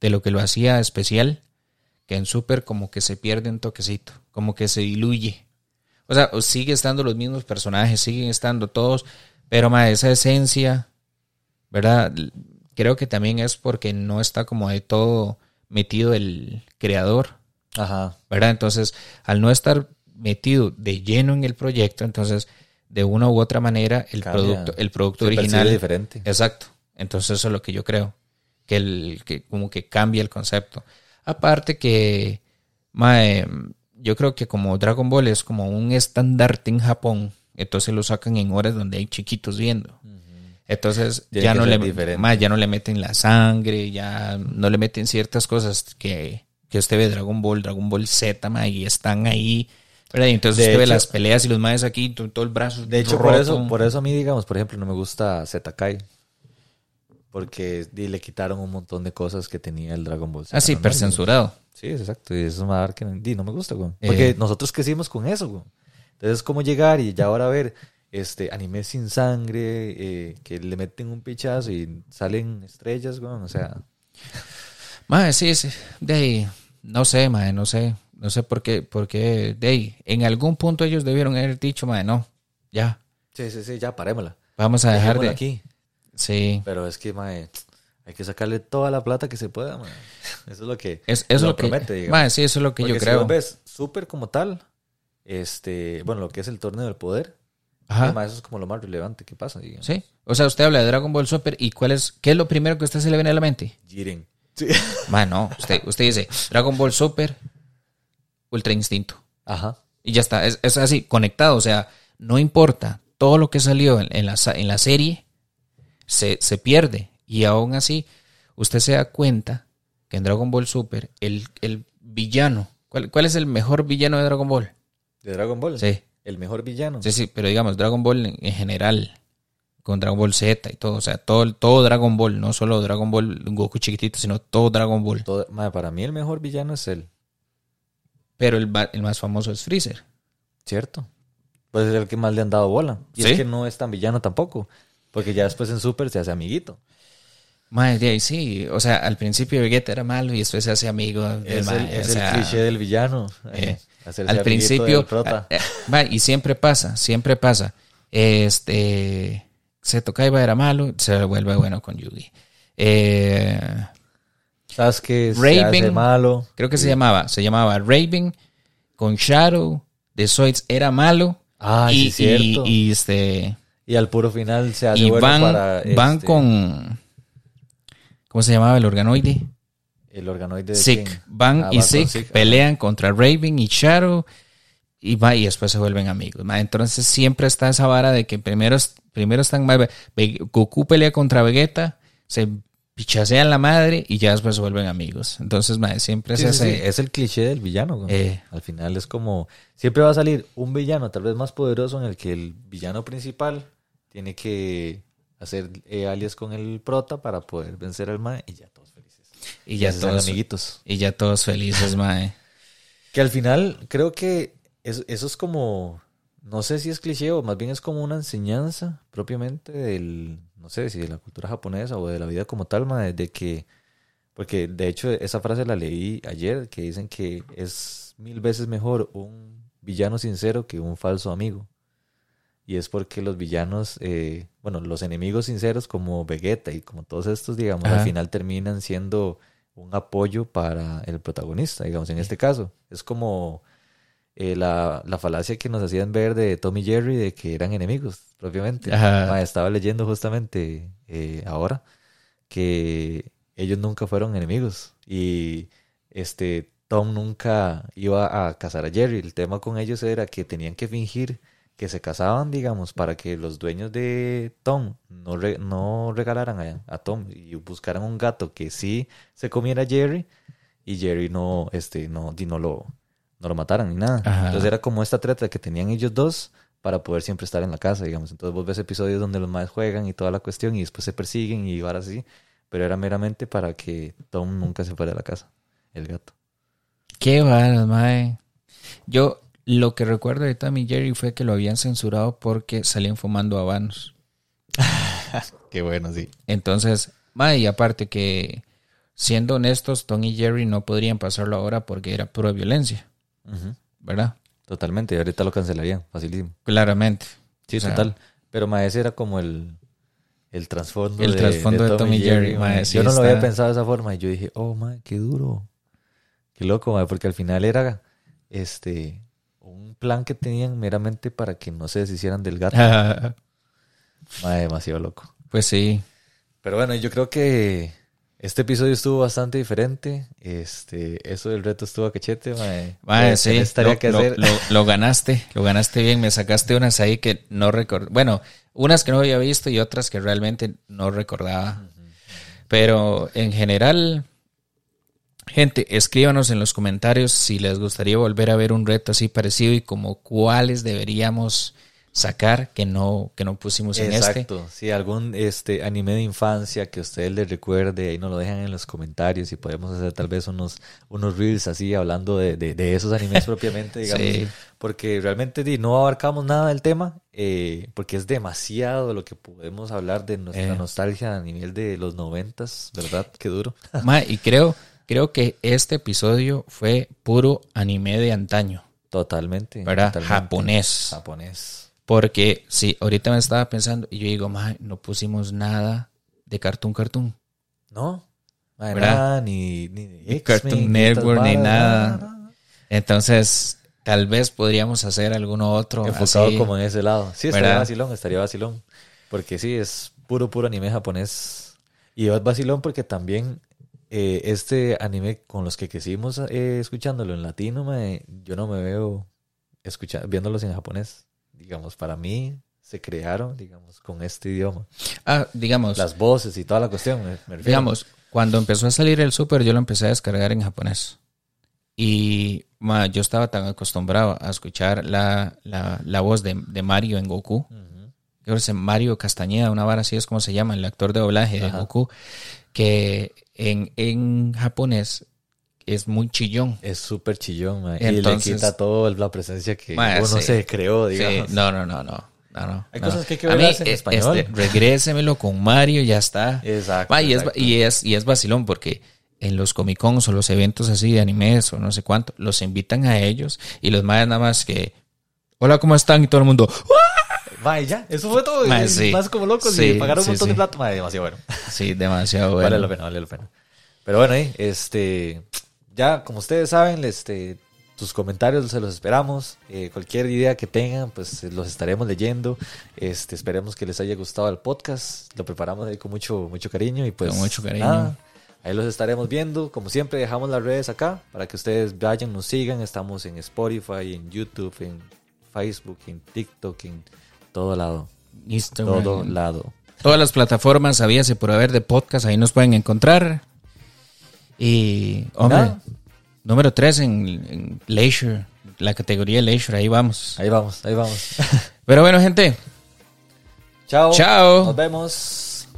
A: de lo que lo hacía especial, que en Super como que se pierde un toquecito, como que se diluye. O sea, sigue estando los mismos personajes, siguen estando todos, pero más esa esencia, ¿verdad? Creo que también es porque no está como de todo metido el creador.
B: Ajá.
A: ¿verdad? Entonces, al no estar metido de lleno en el proyecto, entonces, de una u otra manera, el
B: Cambia.
A: producto, el producto
B: Se
A: original.
B: diferente.
A: Exacto. Entonces, eso es lo que yo creo. Que el, que como que cambia el concepto. Aparte que, mae, yo creo que como Dragon Ball es como un estandarte en Japón, entonces lo sacan en horas donde hay chiquitos viendo. Entonces
B: Tiene
A: ya no, le, mae, ya no le meten la sangre, ya no le meten ciertas cosas que, que usted ve Dragon Ball, Dragon Ball Z, mae, y están ahí. ¿Verdad? Y entonces
B: De
A: usted ve
B: hecho-
A: las peleas y los maes aquí, to- todo el brazo.
B: De hecho, por eso, por eso a mí, digamos, por ejemplo, no me gusta Zetakai. Porque le quitaron un montón de cosas que tenía el Dragon Ball. Z
A: Ah, sí,
B: normal,
A: per
B: güey.
A: censurado.
B: Sí, es exacto. Y eso vara que no me gusta, güey. Porque
A: Eh.
B: nosotros crecimos con eso, güey. Entonces, ¿cómo llegar y ya ahora ver este anime sin sangre, eh, que le meten un pichazo y salen estrellas, güey? O sea,
A: Mae, sí, sí. De ahí, no sé, mae, no sé. No sé por qué, por qué, de ahí, en algún punto ellos debieron haber dicho, mae, no, ya,
B: sí, sí, sí, ya parémosla.
A: vamos a dejar
B: Dejémosla
A: de...
B: aquí.
A: Sí,
B: Pero es que, mae, hay que sacarle toda la plata que se pueda, mae. Eso es lo que,
A: es, eso es
B: lo
A: lo que...
B: promete, digamos.
A: mae, sí, eso es lo que
B: Porque
A: yo
B: si
A: creo.
B: vos ves súper como tal, este, bueno, lo que es el torneo del poder,
A: Ajá.
B: además eso es como lo más relevante que pasa, digamos.
A: Sí. O sea, usted habla de Dragon Ball Super y cuál es, ¿qué es lo primero que a usted se le viene a la mente?
B: Jiren. Sí.
A: Mae, no, usted, usted dice Dragon Ball Super, Ultra Instinto.
B: Ajá.
A: Y ya está, es, es así, conectado. O sea, no importa, todo lo que salió en, en la, en la serie se, se pierde. Y aún así, usted se da cuenta que en Dragon Ball Super, el, el villano, ¿cuál, cuál es el mejor villano de Dragon Ball?
B: De Dragon Ball.
A: Sí,
B: El mejor villano.
A: sí, sí, pero digamos, Dragon Ball en, en general, con Dragon Ball Z y todo, o sea, todo, todo Dragon Ball, no solo Dragon Ball Goku chiquitito, sino todo Dragon Ball.
B: Todo- para mí el mejor villano es él,
A: Pero el, el más famoso es Freezer.
B: ¿cierto? Pues es el que más le han dado bola. Y
A: Sí.
B: es que no es tan villano tampoco. Porque ya después en Super se hace amiguito.
A: Mae, de ahí sí, o sea, al principio Vegeta era malo y después se hace amigo del
B: Es, el, es
A: o
B: el cliché del villano.
A: eh,
B: eh,
A: al principio,
B: del prota.
A: eh, va, y siempre pasa, siempre pasa. Este, Seto Kaiba era malo, se vuelve bueno con Yugi. Eh,
B: ¿Sabes que se
A: Raven,
B: hace malo?
A: creo que se llamaba, se llamaba Raven con Shadow de Zoids era malo.
B: Ah,
A: y,
B: sí, cierto.
A: y, y, este
B: Y al puro final se hace
A: y
B: bueno
A: van,
B: para...
A: van
B: este,
A: con ¿cómo se llamaba el organoide?
B: El organoide de
A: Sick. Van
B: Ah,
A: y Sick
B: Sick,
A: pelean contra Raven y Shadow y va y después se vuelven amigos. ma. Entonces siempre está esa vara de que primero, primero están Goku pelea contra Vegeta, se pichasean la madre y ya después se vuelven amigos. Entonces ma, siempre
B: Sí,
A: es
B: sí,
A: ese-
B: sí, Es el cliché del villano. güey.
A: Eh.
B: Al final es como... Siempre va a salir un villano tal vez más poderoso en el que el villano principal tiene que hacer eh, alias con el prota para poder vencer al mae y ya todos felices.
A: y ya
B: hacen
A: todos
B: amiguitos.
A: y ya todos felices, mae.
B: Que al final creo que eso, eso es como, no sé si es cliché o más bien es como una enseñanza propiamente del, no sé si de la cultura japonesa o de la vida como tal, mae, de que, porque de hecho esa frase la leí ayer, que dicen que es mil veces mejor un villano sincero que un falso amigo. Y es porque los villanos, eh, bueno, los enemigos sinceros como Vegeta y como todos estos, digamos,
A: Ajá.
B: al final terminan siendo un apoyo para el protagonista, digamos, en este caso. Es como eh, la, la falacia que nos hacían ver de Tom y Jerry de que eran enemigos, propiamente.
A: Ajá.
B: Estaba leyendo justamente eh, ahora que ellos nunca fueron enemigos y este Tom nunca iba a casar a Jerry. El tema con ellos era que tenían que fingir que se casaban, digamos, para que los dueños de Tom no, re- no regalaran a, a Tom y buscaran un gato que sí se comiera a Jerry y Jerry no, este, no, no lo, no lo mataran ni nada.
A: Ajá.
B: Entonces era como esta treta que tenían ellos dos para poder siempre estar en la casa, digamos. Entonces vos ves episodios donde los más juegan y toda la cuestión y después se persiguen y varas así, pero era meramente para que Tom nunca se fuera de la casa, el gato.
A: Qué varas, mae. Yo lo que recuerdo de Tom y Jerry fue que lo habían censurado porque salían fumando habanos.
B: Qué bueno, sí.
A: Entonces, mae, y aparte que, siendo honestos, Tom y Jerry no podrían pasarlo ahora porque era pura violencia, ¿verdad?
B: Totalmente, y ahorita lo cancelarían, facilísimo.
A: Claramente.
B: Sí,
A: O sea,
B: total. Pero ma, ese era como el, el trasfondo
A: El trasfondo de Tom y Jerry, ma. sí
B: Yo no lo había pensado de esa forma y yo dije, oh, ma, qué duro. Qué loco, ma, porque al final era este un plan que tenían meramente para que no se deshicieran del gato. Ma, demasiado loco.
A: pues sí.
B: Pero bueno, yo creo que este episodio estuvo bastante diferente. Este, eso del reto estuvo a cachete, ma.
A: Mae,
B: Ya
A: sí, lo,
B: que hacer.
A: lo- lo ganaste, lo ganaste bien, me sacaste unas ahí que no recuerdo, bueno, unas que no había visto y otras que realmente no recordaba. Pero en general, gente, escríbanos en los comentarios si les gustaría volver a ver un reto así parecido y como cuáles deberíamos sacar que no, que no pusimos en este.
B: Exacto, sí, algún este anime de infancia que ustedes les recuerde, ahí nos lo dejan en los comentarios y podemos hacer tal vez unos, unos reels así hablando de, de, de esos animes propiamente, digamos,
A: Sí.
B: porque realmente no abarcamos nada del tema, eh, porque es demasiado lo que podemos hablar de nuestra
A: Eh.
B: nostalgia a nivel de los noventas, ¿verdad? Qué duro.
A: Ma, y creo, creo que este episodio fue puro anime de antaño,
B: Totalmente.
A: ¿verdad?
B: totalmente.
A: Japonés.
B: Japonés.
A: Porque sí, ahorita me estaba pensando y yo digo, no pusimos nada de Cartoon Cartoon.
B: ¿No?
A: ¿Verdad?
B: nada, ni, ni,
A: Cartoon Network, ni nada.
B: nada.
A: Entonces, tal vez podríamos hacer alguno otro.
B: enfocado
A: así.
B: como en ese lado. Sí, estaría
A: ¿Verdad?
B: vacilón, estaría vacilón. Porque sí, es puro, puro anime japonés. Y es vacilón porque también eh, este anime con los que crecimos eh, escuchándolo en latino, mae, yo no me veo escucha- viéndolos en japonés. Digamos, para mí se crearon, digamos, con este idioma.
A: Ah, digamos,
B: Las voces y toda la cuestión, me, me refiero.
A: digamos, cuando empezó a salir el Super, yo lo empecé a descargar en japonés. Y ma, yo estaba tan acostumbrado a escuchar la, la, la voz de, de Mario en Goku.
B: Ujú.
A: Creo que es Mario Castañeda, una vara así es como se llama, el actor de doblaje de. Goku, que en, en japonés es muy chillón.
B: Es súper chillón, mae, y
A: Entonces-
B: le quita todo la presencia que uno
A: sí.
B: se creó,
A: Sí,
B: digamos.
A: no, no, no, no. No, no.
B: Hay
A: no.
B: cosas que hay que verlas en
A: eh,
B: español.
A: este, regrésemelo con Mario y ya está.
B: Exacto,
A: y, es, y, es, y es vacilón porque en los Comic Cons o los eventos así de animes o no sé cuánto, los invitan a ellos y los más nada más que, hola, ¿cómo están? Y todo el mundo,
B: Ma, y ya, eso fue todo.
A: Ma,
B: y
A: sí.
B: Más como locos
A: Sí,
B: y pagaron un
A: sí,
B: montón de plata. Ma, demasiado bueno.
A: sí, demasiado bueno.
B: Vale la pena, vale la pena. Pero bueno, ahí, este, ya como ustedes saben, este, tus comentarios se los esperamos. Eh, cualquier idea que tengan, pues eh, los estaremos leyendo. Este, esperemos que les haya gustado el podcast. Lo preparamos ahí con mucho, mucho cariño y pues
A: Con mucho cariño.
B: nada, ahí los estaremos viendo. Como siempre, dejamos las redes acá para que ustedes vayan, nos sigan. Estamos en Spotify, en YouTube, en Facebook, en TikTok, en todo lado.
A: Instagram.
B: Todo lado.
A: Todas las plataformas, habíase por haber de podcast, ahí nos pueden encontrar. Y, hombre, número 3 en, en Leisure, la categoría Leisure, ahí vamos.
B: Ahí vamos, ahí vamos.
A: Pero bueno, gente,
B: Chao.
A: Chao.
B: Nos vemos.